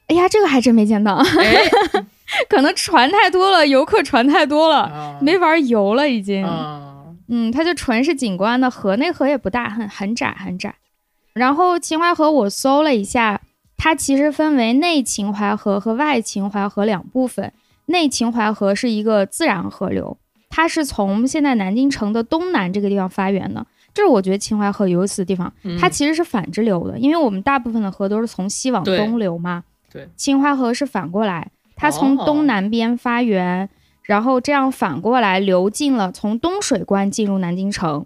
哎呀，这个还真没见到，哎，可能船太多了，游客船太多了，啊没法游了已经。啊，嗯，它就纯是景观的河，那河也不大，很很窄很窄。然后秦淮河我搜了一下，它其实分为内秦淮河和外秦淮河两部分。内秦淮河是一个自然河流，它是从现在南京城的东南这个地方发源的。这是我觉得秦淮河有意思的地方，嗯它其实是反着流的，因为我们大部分的河都是从西往东流嘛。对，秦淮河是反过来，它从哦东南边发源，然后这样反过来流进了，从东水关进入南京城，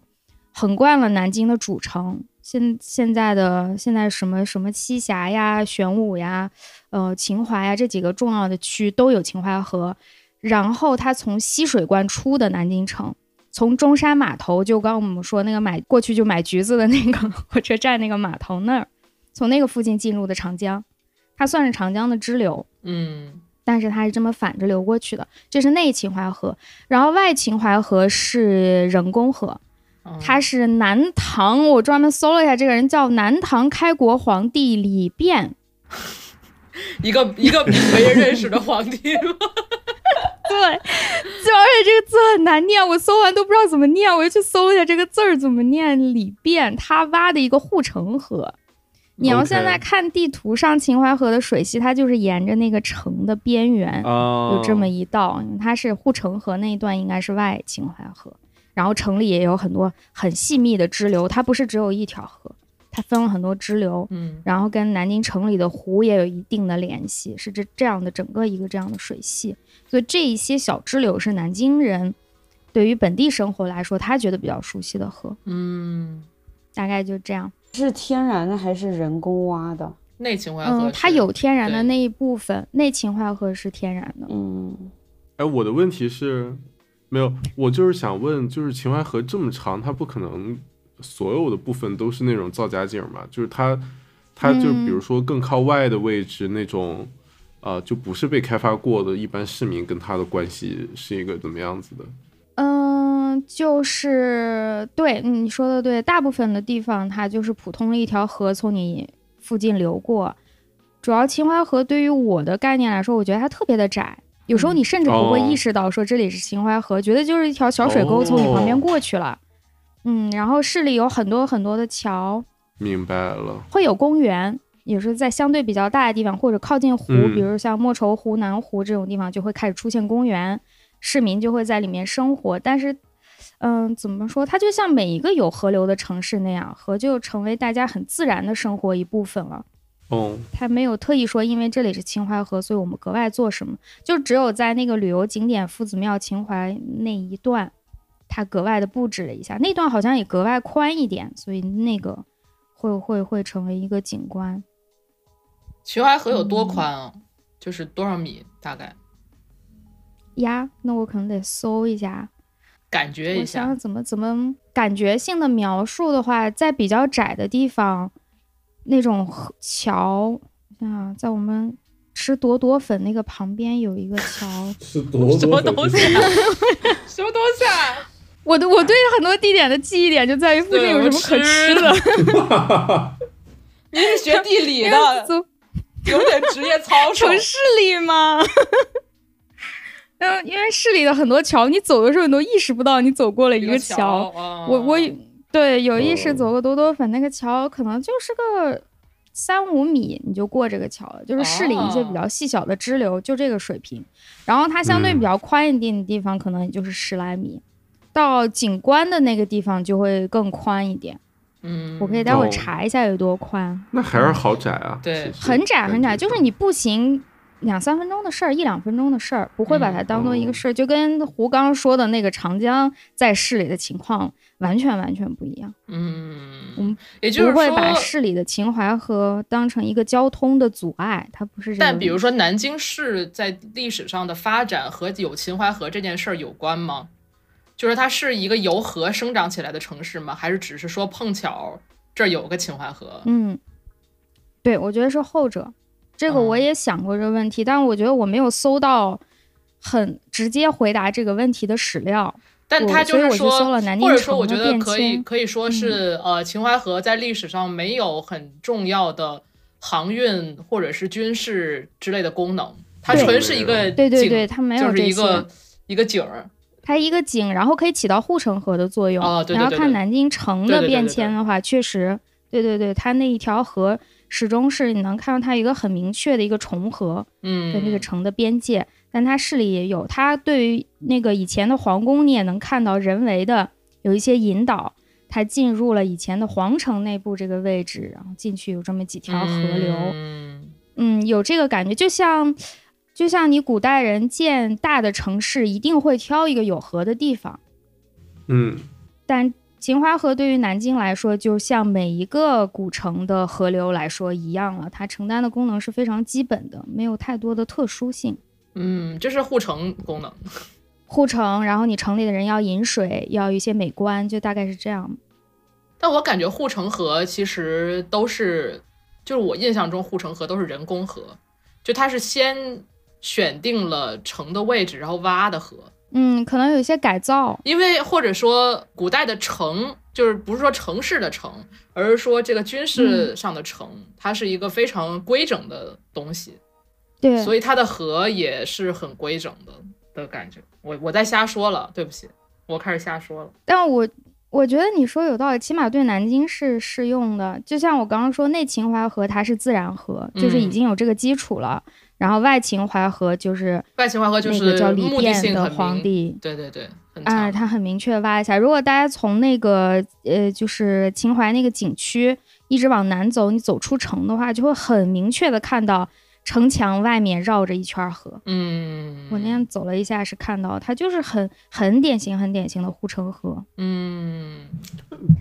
横贯了南京的主城。现现在的现在什么什么栖霞呀、玄武呀、呃秦淮呀这几个重要的区都有秦淮河，然后它从西水关出的南京城。从中山码头，就刚我们说那个买过去就买橘子的那个火车站那个码头那儿，从那个附近进入的长江，它算是长江的支流，嗯但是它是这么反着流过去的。这是内秦淮河，然后外秦淮河是人工河，嗯他是南唐，我专门搜了一下，这个人叫南唐开国皇帝李昪。一个一个没人认识的皇帝，对，就而且这个字很难念，我搜完都不知道怎么念，我就去搜了一下这个字儿怎么念。李昪他挖的一个护城河。你要现在看地图上秦淮河的水系，它就是沿着那个城的边缘，啊，有这么一道，它是护城河那一段应该是外秦淮河，然后城里也有很多很细密的支流，它不是只有一条河，它分了很多支流，嗯然后跟南京城里的湖也有一定的联系，是这这样的整个一个这样的水系，所以这一些小支流是南京人对于本地生活来说他觉得比较熟悉的河，嗯，大概就这样。是天然的还是人工挖的？内秦淮河嗯，它有天然的那一部分，内秦淮河是天然的。嗯，哎，我的问题是，没有，我就是想问，就是秦淮河这么长，它不可能所有的部分都是那种造假景嘛？就是它，它就嗯比如说更靠外的位置那种，呃，就不是被开发过的一般市民跟它的关系是一个怎么样子的？嗯，就是对嗯你说的对，大部分的地方它就是普通的一条河从你附近流过。主要秦淮河对于我的概念来说，我觉得它特别的窄，有时候你甚至不会哦意识到说这里是秦淮河，觉得就是一条小水沟从你旁边哦过去了。嗯，然后市里有很多很多的桥，明白了，会有公园，也是在相对比较大的地方或者靠近湖，嗯比如像莫愁湖、南湖这种地方，就会开始出现公园，市民就会在里面生活。但是，嗯，怎么说？它就像每一个有河流的城市那样，河就成为大家很自然的生活一部分了。哦，它没有特意说，因为这里是秦淮河，所以我们格外做什么，就只有在那个旅游景点夫子庙秦淮那一段，它格外的布置了一下，那段好像也格外宽一点，所以那个会会会成为一个景观。秦淮河有多嗯宽啊？就是多少米？大概呀，那我可能得搜一下。感觉一下我想想。怎么怎么感觉性的描述的话，在比较窄的地方，那种河桥，啊，在我们吃朵朵粉那个旁边有一个桥。什么东西啊？什么东西啊？我的我对很多地点的记忆点就在于附近有什么可吃的。你是学地理的，走有点职业操 守。城市里吗。嗯，因为市里的很多桥，你走的时候你都意识不到你走过了一个桥。啊我我对有意识哦走过多多粉那个桥，可能就是个三五米你就过这个桥了，就是市里一些比较细小的支流，就这个水平。然后它相对比较宽一点的地方，可能也就是十来米。到景观的那个地方就会更宽一点，嗯，我可以待会查一下有多宽。那还是好窄啊，对很窄很窄，就是你步行两三分钟的事儿，一两分钟的事儿，不会把它当做一个事儿，就跟胡刚说的那个长江在市里的情况完全完全不一样，嗯，我们，也就是说，不会把市里的秦淮河当成一个交通的阻碍，它不是这样。但比如说南京市在历史上的发展和有秦淮河这件事儿有关吗？就是它是一个由河生长起来的城市吗？还是只是说碰巧这儿有个秦淮河？嗯，对，我觉得是后者。这个哦我也想过这个问题，但我觉得我没有搜到很直接回答这个问题的史料。但他就是说，或者说，我觉得可以可以说是，呃，秦淮河在历史上没有很重要的航运或者是军事之类的功能，它纯是一个景对对对，它没有就是。一个一个景儿。它一个井，然后可以起到护城河的作用。哦对对然后看南京城的变迁的话，确实，对对对，它那一条河始终是你能看到它有一个很明确的一个重合嗯，跟这个城的边界，但它市里也有。它对于那个以前的皇宫，你也能看到人为的有一些引导，它进入了以前的皇城内部这个位置，然后进去有这么几条河流。嗯嗯，有这个感觉，就像就像你古代人建大的城市，一定会挑一个有河的地方。嗯，但秦淮河对于南京来说，就像每一个古城的河流来说一样了，它承担的功能是非常基本的，没有太多的特殊性。嗯，这是护城功能。护城，然后你城里的人要饮水，要一些美观，就大概是这样。但我感觉护城河其实都是，就是我印象中护城河都是人工河，就它是先选定了城的位置，然后挖的河。嗯，可能有一些改造。因为或者说古代的城，就是不是说城市的城，而是说这个军事上的城，它是一个非常规整的东西，对，所以它的河也是很规整的的感觉。我我在瞎说了，对不起，我开始瞎说了。但我我觉得你说有道理，起码对南京是适用的。就像我刚刚说，内秦淮河它是自然河，就是已嗯经有这个基础了。然后外秦淮河就是外秦淮河就那个叫李是目的皇帝，对对对，很啊，他很明确挖一下。如果大家从那个呃，就是秦淮那个景区一直往南走，你走出城的话，就会很明确的看到城墙外面绕着一圈河。嗯，我那天走了一下，是看到它就是很很典型、很典型的护城河。嗯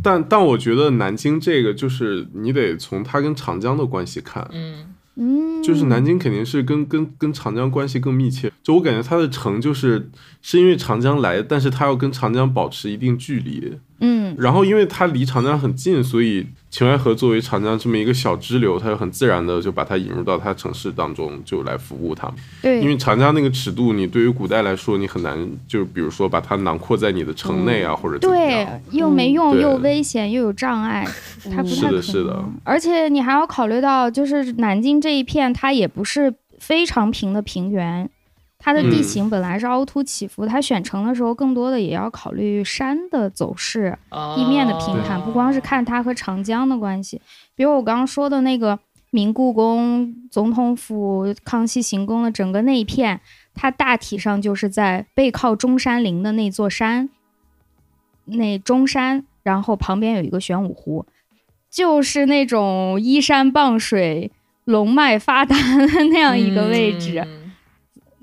但但我觉得南京这个就是你得从它跟长江的关系看，嗯嗯，就是南京肯定是跟跟跟长江关系更密切。就我感觉它的城就是是因为长江来，但是它要跟长江保持一定距离。嗯。然后因为它离长江很近，所以秦淮河作为长江这么一个小支流，它就很自然的就把它引入到它城市当中，就来服务它。们。对，因为长江那个尺度，你对于古代来说，你很难，就是比如说把它囊括在你的城内啊，或者对。又没用、对。又危险又有障碍，它不是的是的。而且你还要考虑到，就是南京这一片，它也不是非常平的平原，它的地嗯形本来是凹凸起伏，它选城的时候更多的也要考虑山的走势、地面的平坦，哦不光是看它和长江的关系。比如我刚刚说的那个明故宫、总统府、康熙行宫的整个那一片，它大体上就是在背靠中山陵的那座山，那中山，然后旁边有一个玄武湖，就是那种依山傍水、龙脉发达的那样一个位置。嗯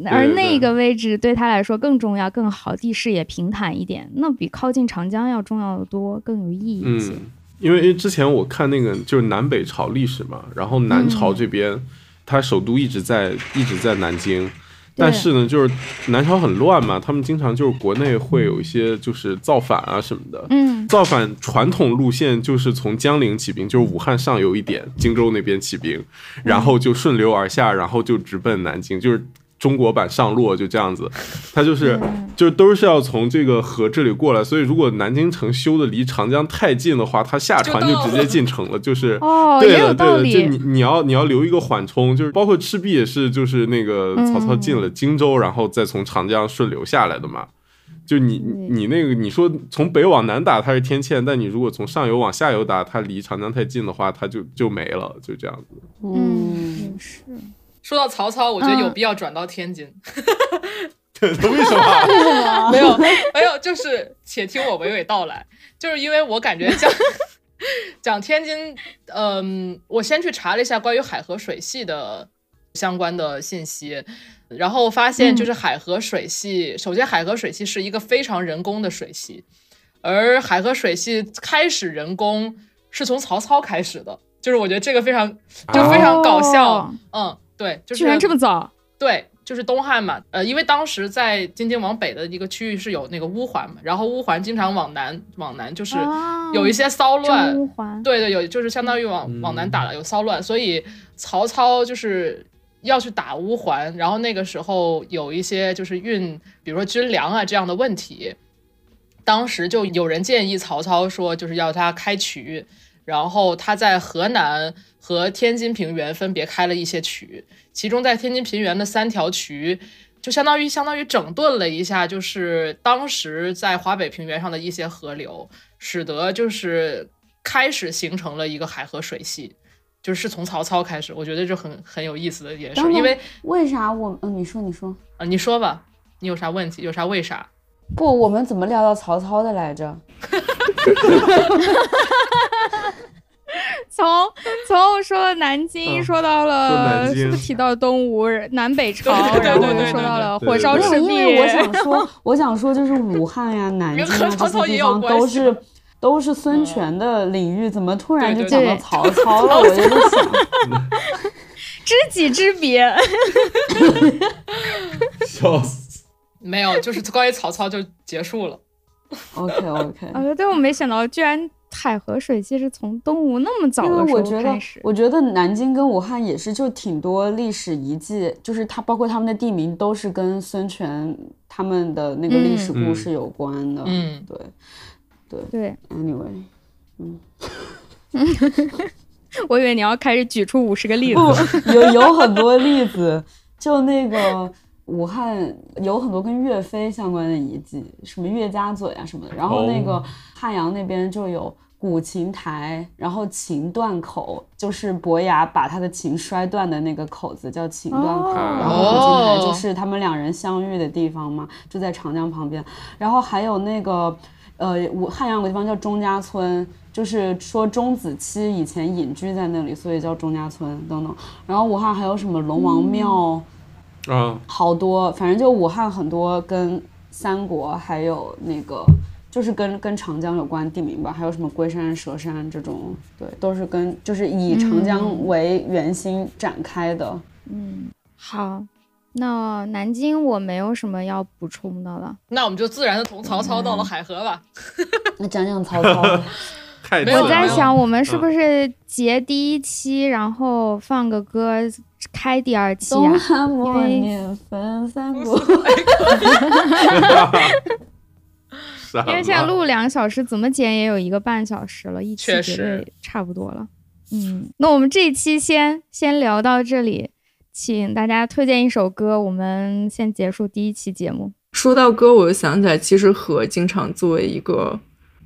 而那个位置对他来说更重要、更好，地势也平坦一点，那比靠近长江要重要的多，更有意义一些。嗯，因为之前我看那个就是南北朝历史嘛，然后南朝这边，它首都一直在一直在南京，但是呢，就是南朝很乱嘛，他们经常就是国内会有一些就是造反啊什么的。嗯造反传统路线就是从江陵起兵，就是武汉上游一点，荆州那边起兵，然后就顺流而下，然后就直奔南京，就是中国版上洛，就这样子。它就是就是都是要从这个河这里过来，所以如果南京城修的离长江太近的话，它下船就直接进城了，就是。哦，对的，对的，就。你你要你要留一个缓冲，就是包括赤壁也是，就是那个曹操进了荆州，然后再从长江顺流下来的嘛。就你你你那个你说从北往南打它是天堑，但你如果从上游往下游打，它离长江太近的话，它就就没了，就这样子。嗯，是。说到曹操，我觉得有嗯。必要转到天津。对，为什么？没有，没有，就是且听我娓娓道来，就是因为我感觉讲讲天津，嗯，我先去查了一下关于海河水系的相关的信息，然后发现就是海河水系，首先海河水系是一个非常人工的水系，而海河水系开始人工是从曹操开始的，就是我觉得这个非常就非常搞笑，哦。嗯，对，就是居然这么早？对，就是东汉嘛，呃，因为当时在京津往北的一个区域是有那个乌桓嘛，然后乌桓经常往南往南，就是哦有一些骚乱，征乌桓。对对，有就是相当于往往南打了，有骚乱，所以曹操就是要去打乌桓，然后那个时候有一些就是运，比如说军粮啊这样的问题，当时就有人建议曹操说，就是要他开渠，然后他在河南和天津平原分别开了一些渠，其中在天津平原的三条渠。就相当于相当于整顿了一下，就是当时在华北平原上的一些河流，使得就是开始形成了一个海河水系，就是从曹操开始，我觉得这很很有意思的一件事因为为啥我嗯，你说你说啊、你说吧，你有啥问题？有啥为啥？不，我们怎么聊到曹操的来着？从从说了南京，嗯说到说了南京是不是提到东吴、南北朝，对对然后又说到了火烧赤壁。因为我想说，我想说，就是武汉呀、南京这些地方都是都是孙权的领域，怎么突然就讲到曹操了？我 就在想，知己知彼，笑死！没有，就是关于曹操就结束了。OK OK，啊，对我没想到，居然海河水系是从东吴那么早的时候为我觉得开始，。我觉得南京跟武汉也是就挺多历史遗迹，就是它包括他们的地名都是跟孙权他们的那个历史故事有关的。嗯对对对，，Anyway，嗯 我以为你要开始举出五十个例子。有有很多例子，就那个武汉有很多跟岳飞相关的遗迹，什么岳家嘴啊什么的。然后那个哦汉阳那边就有古琴台，然后琴断口，就是伯牙把他的琴摔断的那个口子叫琴断口。哦然后古琴台就是他们两人相遇的地方嘛，就在长江旁边。然后还有那个。呃，武汉阳有个地方叫钟家村，就是说钟子期以前隐居在那里，所以叫钟家村等等。然后武汉还有什么龙王庙，啊，好多，反正就武汉很多跟三国还有那个就是跟跟长江有关地名吧，还有什么龟山、蛇山这种，对，都是跟就是以长江为圆心展开的。嗯好，那南京我没有什么要补充的了。那我们就自然的从曹操到了海河吧。那讲讲曹操，我在想，我们是不是截第一期，然后放个歌开第二期东啊？汉末因为年分三国。因 因为现在录两个小时，怎么剪也有一个半小时了，一期确绝对差不多了。嗯，那我们这一期先先聊到这里，请大家推荐一首歌，我们先结束第一期节目。说到歌，我就想起来，其实和经常作为一个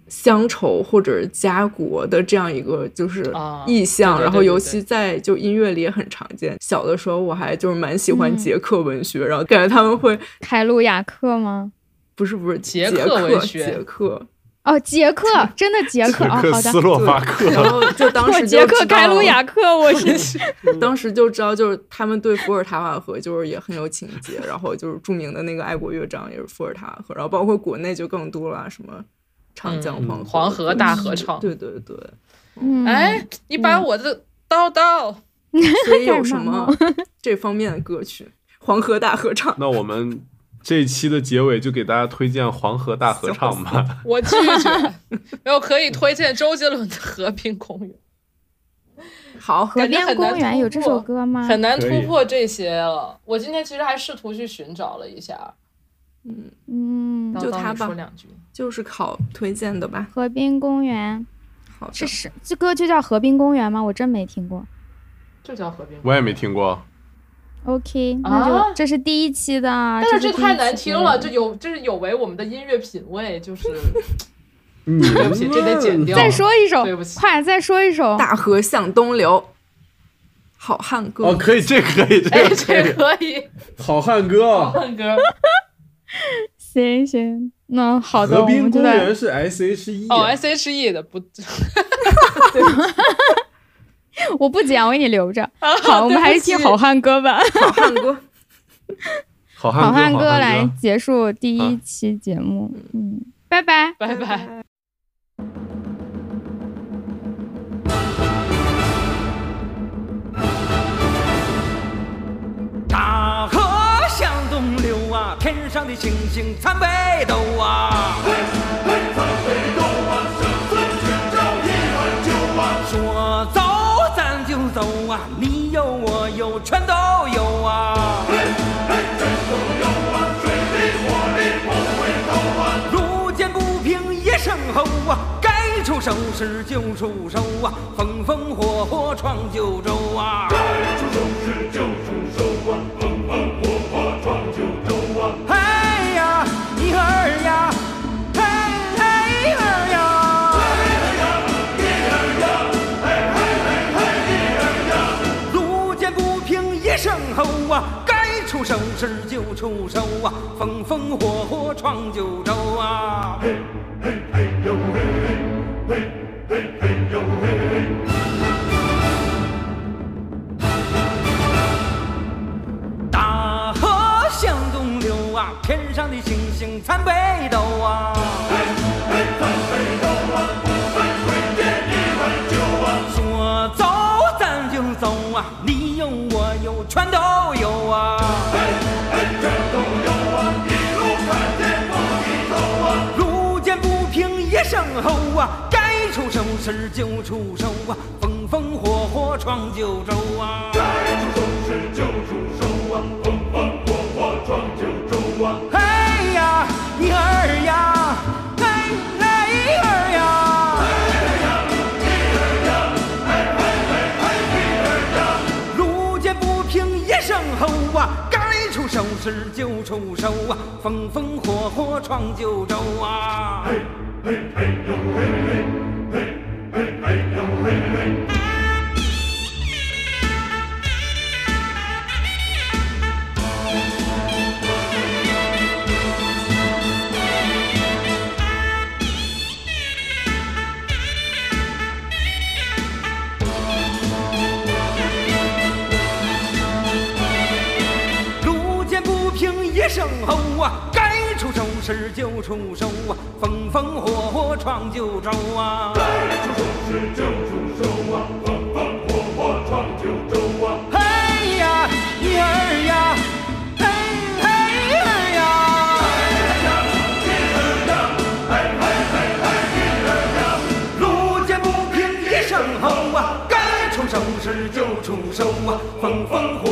乡愁或者家国的这样一个就是啊意象，对对对然后尤其在就音乐里也很常见。小的时候我还就是蛮喜欢嗯捷克文学，然后感觉他们会 凯鲁亚克吗？不是不是捷克克文学捷克，哦，捷克，真的捷克哦，好的斯。洛伐克，然后就当时捷克凯鲁亚克，我是 当时就知道，就是他们对伏尔塔瓦河就是也很有情节，然后就是著名的那个爱国乐章也是伏尔塔瓦河，然后包括国内就更多了，什么长江、嗯黄河、黄河大合唱对对对，嗯，哎，你把我的叨叨，所以有什么 这方面的歌曲？黄河大合唱。那我们这一期的结尾就给大家推荐黄河大合唱吧。我拒绝。没有可以推荐周杰伦的《和平公园》，好，河边感觉很难公园有这首歌吗？很难突破这些了。我今天其实还试图去寻找了一下，嗯，当当就他吧说两句。就是考推荐的吧。河滨公园好的，是是这歌就叫河滨公园吗？我真没听过。就叫河滨。我也没听过，OK，那就、啊这是第一期的，但是这这太难听了，这有这是有违我们的音乐品味，就是你 对不起，这得剪掉。再说一首对不，起快再说一首。大河向东流，好汉歌。哦，可以，这可以，这可以好汉歌。好汉歌。行 行，那好的，河我们就在滨公园是 S H E，哦，S H E 的不 我不剪，我给你留着。啊 好，我们还是听好汉歌吧。好汉歌。好汉好汉歌歌来结束第一期节目。嗯，拜拜。拜拜。天上的星星参北斗啊！嘿，嘿，参北斗啊，生死军叫一碗酒啊！说走咱就走啊，你有我有全都有啊！嘿，嘿，真都有啊，水里火里不回头啊！路见不平一声吼啊，该出手时就出手啊，风风火火闯九州啊！出手啊，风风火火闯九州啊。嘿嘿嘿呦嘿，嘿嘿嘿呦嘿大河向东流啊，天上的星星参北斗啊。出手时就出手啊，风风火火闯九州啊。嘿呀，一儿呀，嘿嘿儿呀，路见不平一声吼啊，该出手时就出手啊，风风火火闯九州啊。路见不平一路见不平一声吼啊，该出手时就出手啊，风风火火闯九州啊。嘿呀，一儿呀，嘿嘿儿呀，路见不平一声吼啊，该出手时就出手啊，风风火